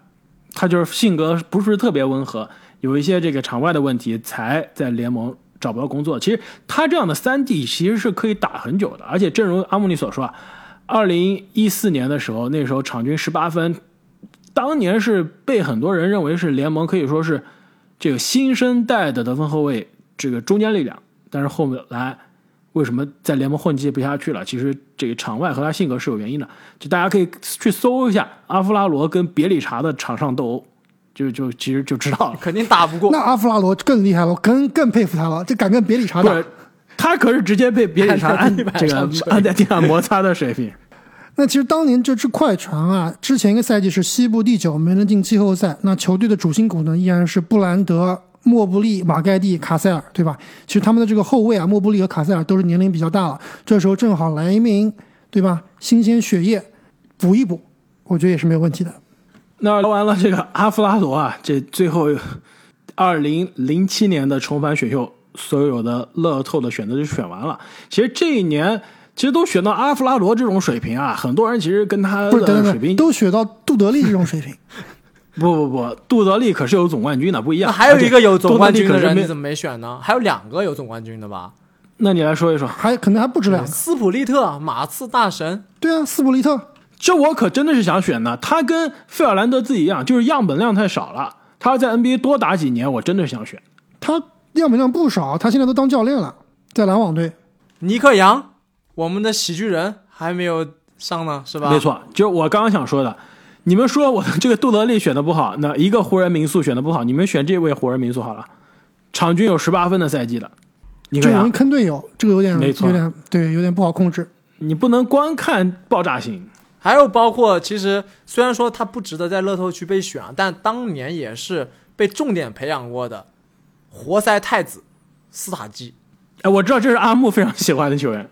他就是性格不是特别温和，有一些这个场外的问题，才在联盟找不到工作。其实他这样的三 D 其实是可以打很久的，而且正如阿姆尼所说啊，二零一四年的时候，那时候场均十八分，当年是被很多人认为是联盟可以说是这个新生代的得分后卫，这个中坚力量。但是后来为什么在联盟混迹不下去了？其实这个场外和他性格是有原因的。就大家可以去搜一下阿夫拉罗跟别里查的场上斗殴，就就其实就知道了。肯定打不过那。阿弗拉罗更厉害了，更更佩服他了，这敢跟别里查打。，他可是直接被别里查按按在这个按在地上摩擦的水平。[LAUGHS] 那其实当年这支快船啊，之前一个赛季是西部第九，没能进季后赛。那球队的主心骨呢，依然是布兰德、莫布利、马盖蒂、卡塞尔，对吧？其实他们的这个后卫啊，莫布利和卡塞尔都是年龄比较大了，这时候正好来一名，对吧？新鲜血液补一补，我觉得也是没有问题的。那聊完了这个阿弗拉罗啊，这最后二零零七年的重返选秀，所有的乐透的选择就选完了。其实这一年，其实都选到阿弗拉罗这种水平啊，很多人其实跟他不是，都选到杜德利这种水平。[LAUGHS] 不不不，杜德利可是有总冠军的，不一样。那还有一个有总冠军的人，你怎么没选呢？还有两个有总冠军的吧？那你来说一说，还可能还不止两个。斯普利特、马刺大神，对啊，斯普利特，这我可真的是想选呢。他跟费尔兰德自己一样，就是样本量太少了。他要在 NBA 多打几年，我真的是想选。他样本量不少，他现在都当教练了，在篮网队。尼克杨，我们的喜剧人还没有上呢，是吧？没，错，就是我刚刚想说的。你们说我的这个杜德利选的不好，那一个湖人民宿选的不好，你们选这位湖人民宿好了，场均有十八分的赛季的，你看呀这容易，坑队友，这个有点没错有点对，有点不好控制。你不能光看爆炸性。还有包括其实虽然说他不值得在乐透区被选，但当年也是被重点培养过的活塞太子斯塔基。哎，我知道这是阿木非常喜欢的球员，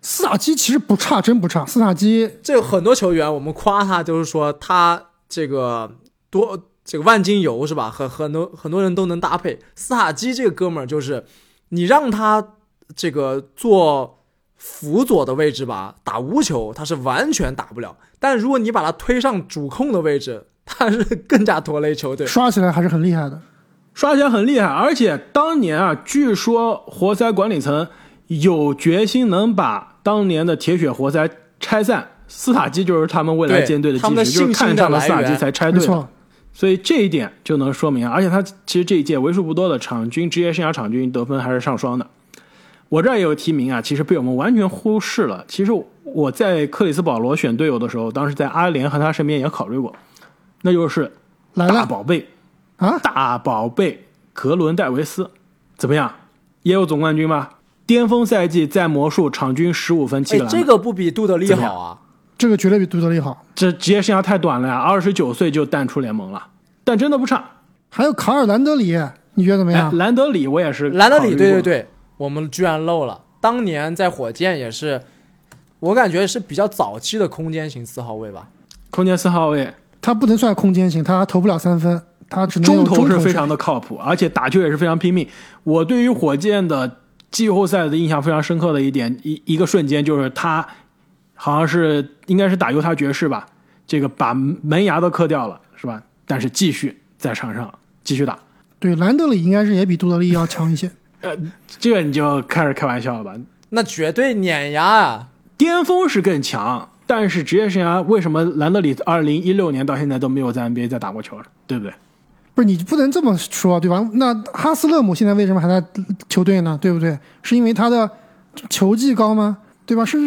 斯塔基其实不差，真不差。斯塔基这有很多球员，我们夸他就是说他这个多这个万金油是吧？很很多很多人都能搭配。斯塔基这个哥们儿就是，你让他这个做辅佐的位置吧，打无球他是完全打不了。但如果你把他推上主控的位置，他是更加拖累球队。刷起来还是很厉害的。刷起来很厉害，而且当年啊，据说活塞管理层有决心能把当年的铁血活塞拆散，斯塔基就是他们未来舰队的基石，就是看上了斯塔基才拆队的。所以这一点就能说明啊，而且他其实这一届为数不多的场均职业生涯场均得分还是上双的。我这儿也有提名啊，其实被我们完全忽视了。其实我在克里斯保罗选队友的时候，当时在阿联和他身边也考虑过，那就是大宝贝啊！大宝贝格伦戴维斯，怎么样？也有总冠军吧？巅峰赛季在魔术场均十五分七哎个，篮板，这个不比杜德利好啊！这个绝对比杜德利好。这职业生涯太短了呀，二十九岁就淡出联盟了，但真的不差。还有卡尔兰德里，你觉得怎么哎，样？兰德里我也是，兰德里，对对，对，我们居然漏了。当年在火箭也是，我感觉是比较早期的空间型四号位吧。空间四号位，他不能算空间型，他投不了三分，他只能中投投是非常。的靠谱，而且打球也是非常拼命。我对于火箭的季后赛的印象非常深刻的一点，一一个瞬间就是他好像是应该是打犹他爵士吧，这个把门牙都磕掉了，是吧？但是继续在场上继续打，对，兰德里应该是也比杜德利要强一些。[LAUGHS] 呃这个你就开始开玩笑了吧？那绝对碾压啊！巅峰是更强，但是职业生涯为什么兰德里二零一六年到现在都没有在 NBA 再打过球了，对不对？不是你不能这么说，对吧？那哈斯勒姆现在为什么还在球队呢？对不对？是因为他的球技高吗？对吧？是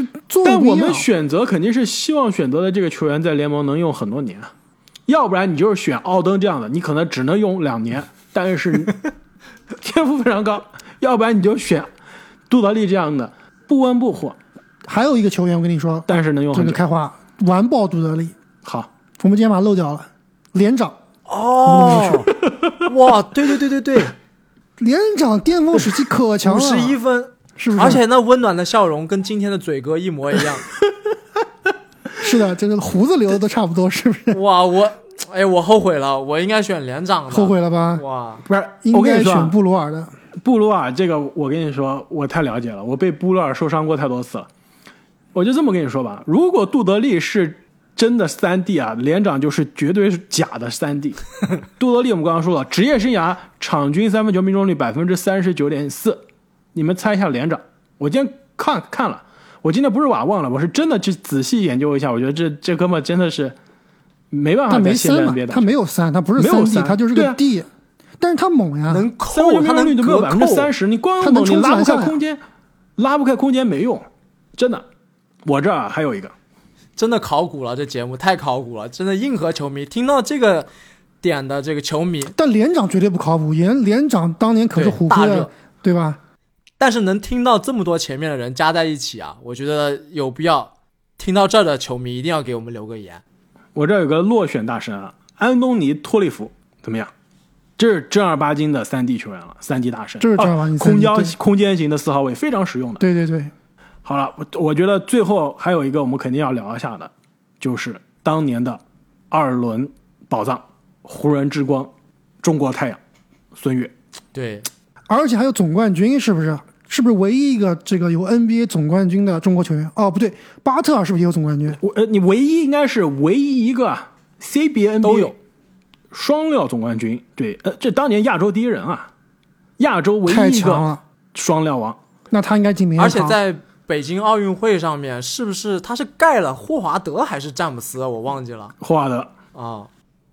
但我们。选择肯定是希望选择的这个球员在联盟能用很多年，啊要不然你就是选奥登这样的，你可能只能用两年，但是 [LAUGHS] 天赋非常高；要不然你就选杜德利这样的，不温不火，还有一个球员，我跟你说，但是能用这很久。个开花完爆杜德利，好，我们今天把它漏掉了。连长，哦，哇，对对对对对，连长巅峰时期可强五了，十一分，是不是？而且那温暖的笑容跟今天的嘴哥一模一样。[LAUGHS] 是的，这个胡子留的都差不多，是不是？[LAUGHS] 哇，我哎，我后悔了，我应该选连长的。后悔了吧？哇，不是，应该选我跟你说啊，布鲁尔的。布鲁尔这个，我跟你说，我太了解了，我被布鲁尔受伤过太多次了。我就这么跟你说吧，如果杜德利是真的三 D 啊，连长就是绝对是假的三 D。[LAUGHS] 杜德利我们刚刚说了，职业生涯场均三分球命中率百分之三十九点四，你们猜一下连长？我今天看看了，我今天不是瓦忘了，我是真的去仔细研究一下，我觉得这这哥们真的是没办他没法在现在三嘛 NBA，打他没有三，他不是三 D，没有三他就是个 D，、但是他猛呀，能三分球扣，他能命中率都没有隔百分之扣。三十，你光他能猛你拉不开空间，拉不开空间没用，真的。我这儿啊还有一个，真的考古了，这节目太考古了，真的硬核球迷听到这个点的这个球迷，但连长绝对不考古，连连长当年可是对大热虎哥的，对吧？但是能听到这么多前面的人加在一起啊，我觉得有必要。听到这儿的球迷一定要给我们留个言。我这儿有个落选大神啊，安东尼托利弗怎么样？这是正儿八经的三 D 球员了，三 D 大神，这是正儿八经啊空间空间型的四号位，非常实用的。对对对，好了，我我觉得最后还有一个我们肯定要聊一下的，就是当年的二轮宝藏，湖人之光，中国太阳，孙悦。对，而且还有总冠军，是不是？是不是唯一一个这个有 NBA 总冠军的中国球员？哦，不对，巴特尔是不是也有总冠军？我呃，你唯一应该是唯一一个啊 CBA、都有双料总冠军。对，呃，这当年亚洲第一人啊，亚洲唯一一个，双料王。那他应该进名人堂。而且在北京奥运会上面，是不是他是盖了霍华德还是詹姆斯？我忘记了霍华德、啊，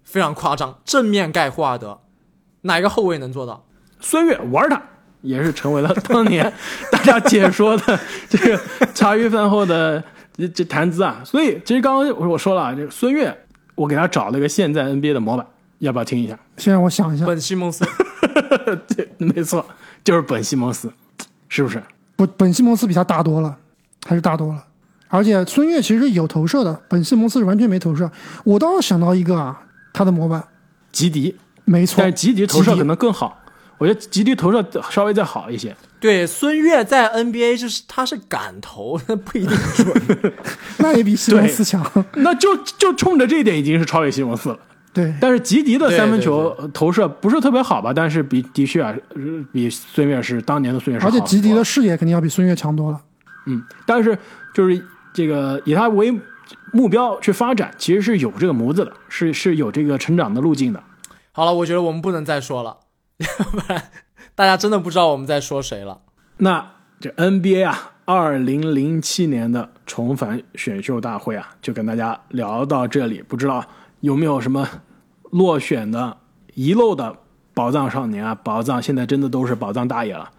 非常夸张，正面盖霍华德，哪个后卫能做到？孙悦玩他，也是成为了当年 [LAUGHS] 大家解说的这个茶余饭后的这这谈资啊。所以，其实刚刚我说了啊，这个孙悦，我给他找了个现在 NBA 的模板，要不要听一下？先让我想一下，本西蒙斯，[LAUGHS] 对，没错，就是本西蒙斯，是不是？不，本西蒙斯比他大多了，还是大多了。而且孙悦其实有投射的，本西蒙斯是完全没投射。我倒是想到一个啊，他的模板，吉迪，没错但是，吉迪投射可能更好，我觉得吉迪投射稍微再好一些。对，孙悦在 NBA 就是他是敢投，[LAUGHS] 不一定准。[LAUGHS] 那也比西蒙斯强。那就就冲着这一点已经是超越西蒙斯了。对，但是吉迪的三分球呃投射不是特别好吧？但是比的确啊，呃比孙悦是当年的孙悦是好。而且吉迪的视野肯定要比孙悦强多了。嗯，但是就是这个以他为目标去发展，其实是有这个模子的，是是有这个成长的路径的。好了，我觉得我们不能再说了，要 [LAUGHS] 不然大家真的不知道我们在说谁了。那这 NBA 啊，二零零七年的重返选秀大会啊，就跟大家聊到这里。不知道有没有什么落选的、遗漏的宝藏少年啊？宝藏现在真的都是宝藏大爷了。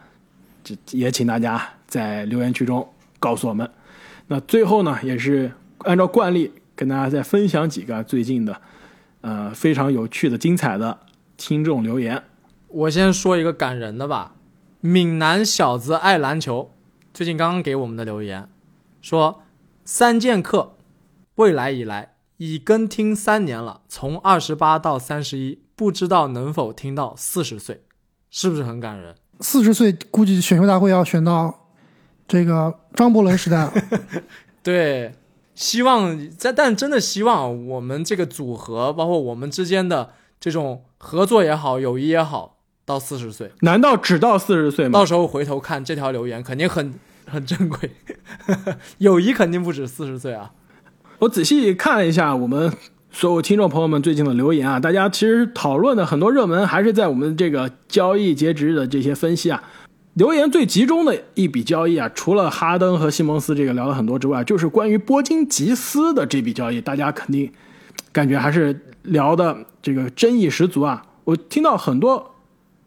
这也请大家在留言区中告诉我们。那最后呢，也是按照惯例跟大家再分享几个最近的呃非常有趣的、精彩的听众留言。我先说一个感人的吧，闽南小子爱篮球，最近刚刚给我们的留言说，三剑客未来以来已跟听三年了，从二十八到三十一，不知道能否听到四十岁，是不是很感人？四十岁估计选秀大会要选到这个张伯伦时代了。[LAUGHS] 对，希望在，但真的希望我们这个组合，包括我们之间的这种合作也好，友谊也好，到四十岁，难道只到四十岁吗到？时候回头看这条留言，肯定很很珍贵，[LAUGHS] 友谊肯定不止四十岁啊。我仔细看了一下我们所有听众朋友们最近的留言啊，大家其实讨论的很多热门还是在我们这个交易截止日的这些分析啊。留言最集中的一笔交易啊，除了哈登和西蒙斯这个聊了很多之外，就是关于波金吉斯的这笔交易，大家肯定感觉还是聊的这个争议十足啊。我听到很多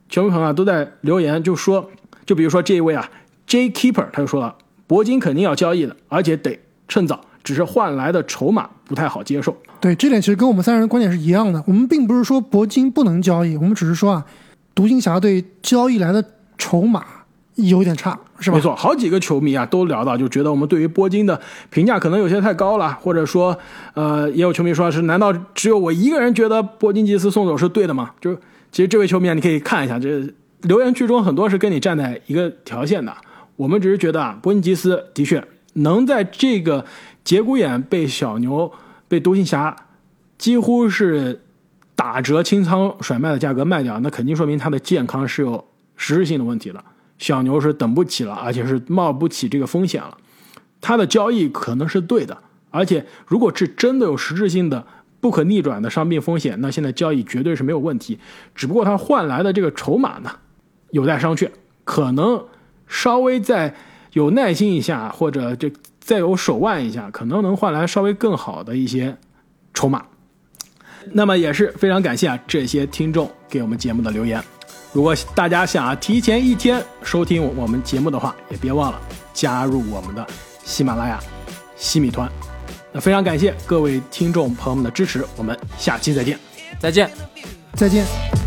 球迷朋友啊都在留言，就说，就比如说这一位啊，J Keeper，他就说了，铂金肯定要交易的，而且得趁早，只是换来的筹码不太好接受。对，这点其实跟我们三人的观点是一样的。我们并不是说铂金不能交易，我们只是说啊，独行侠队交易来的筹码有点差，是吧？没错，好几个球迷啊都聊到，就觉得我们对于铂金的评价可能有些太高了，或者说，呃，也有球迷说是，难道只有我一个人觉得铂金吉斯送走是对的吗？就其实这位球迷啊，你可以看一下，这留言区中很多是跟你站在一个条线的。我们只是觉得啊，铂金吉斯的确能在这个节骨眼被小牛、被独行侠几乎是打折清仓甩卖的价格卖掉，那肯定说明他的健康是有实质性的问题的。小牛是等不起了，而且是冒不起这个风险了。他的交易可能是对的，而且如果是真的有实质性的、不可逆转的伤病风险，那现在交易绝对是没有问题。只不过他换来的这个筹码呢，有待商榷，可能稍微再有耐心一下，或者这再有手腕一下，可能能换来稍微更好的一些筹码。那么也是非常感谢啊这些听众给我们节目的留言。如果大家想提前一天收听我们节目的话，也别忘了加入我们的喜马拉雅西米团。那非常感谢各位听众朋友们的支持，我们下期再见。再见。再见。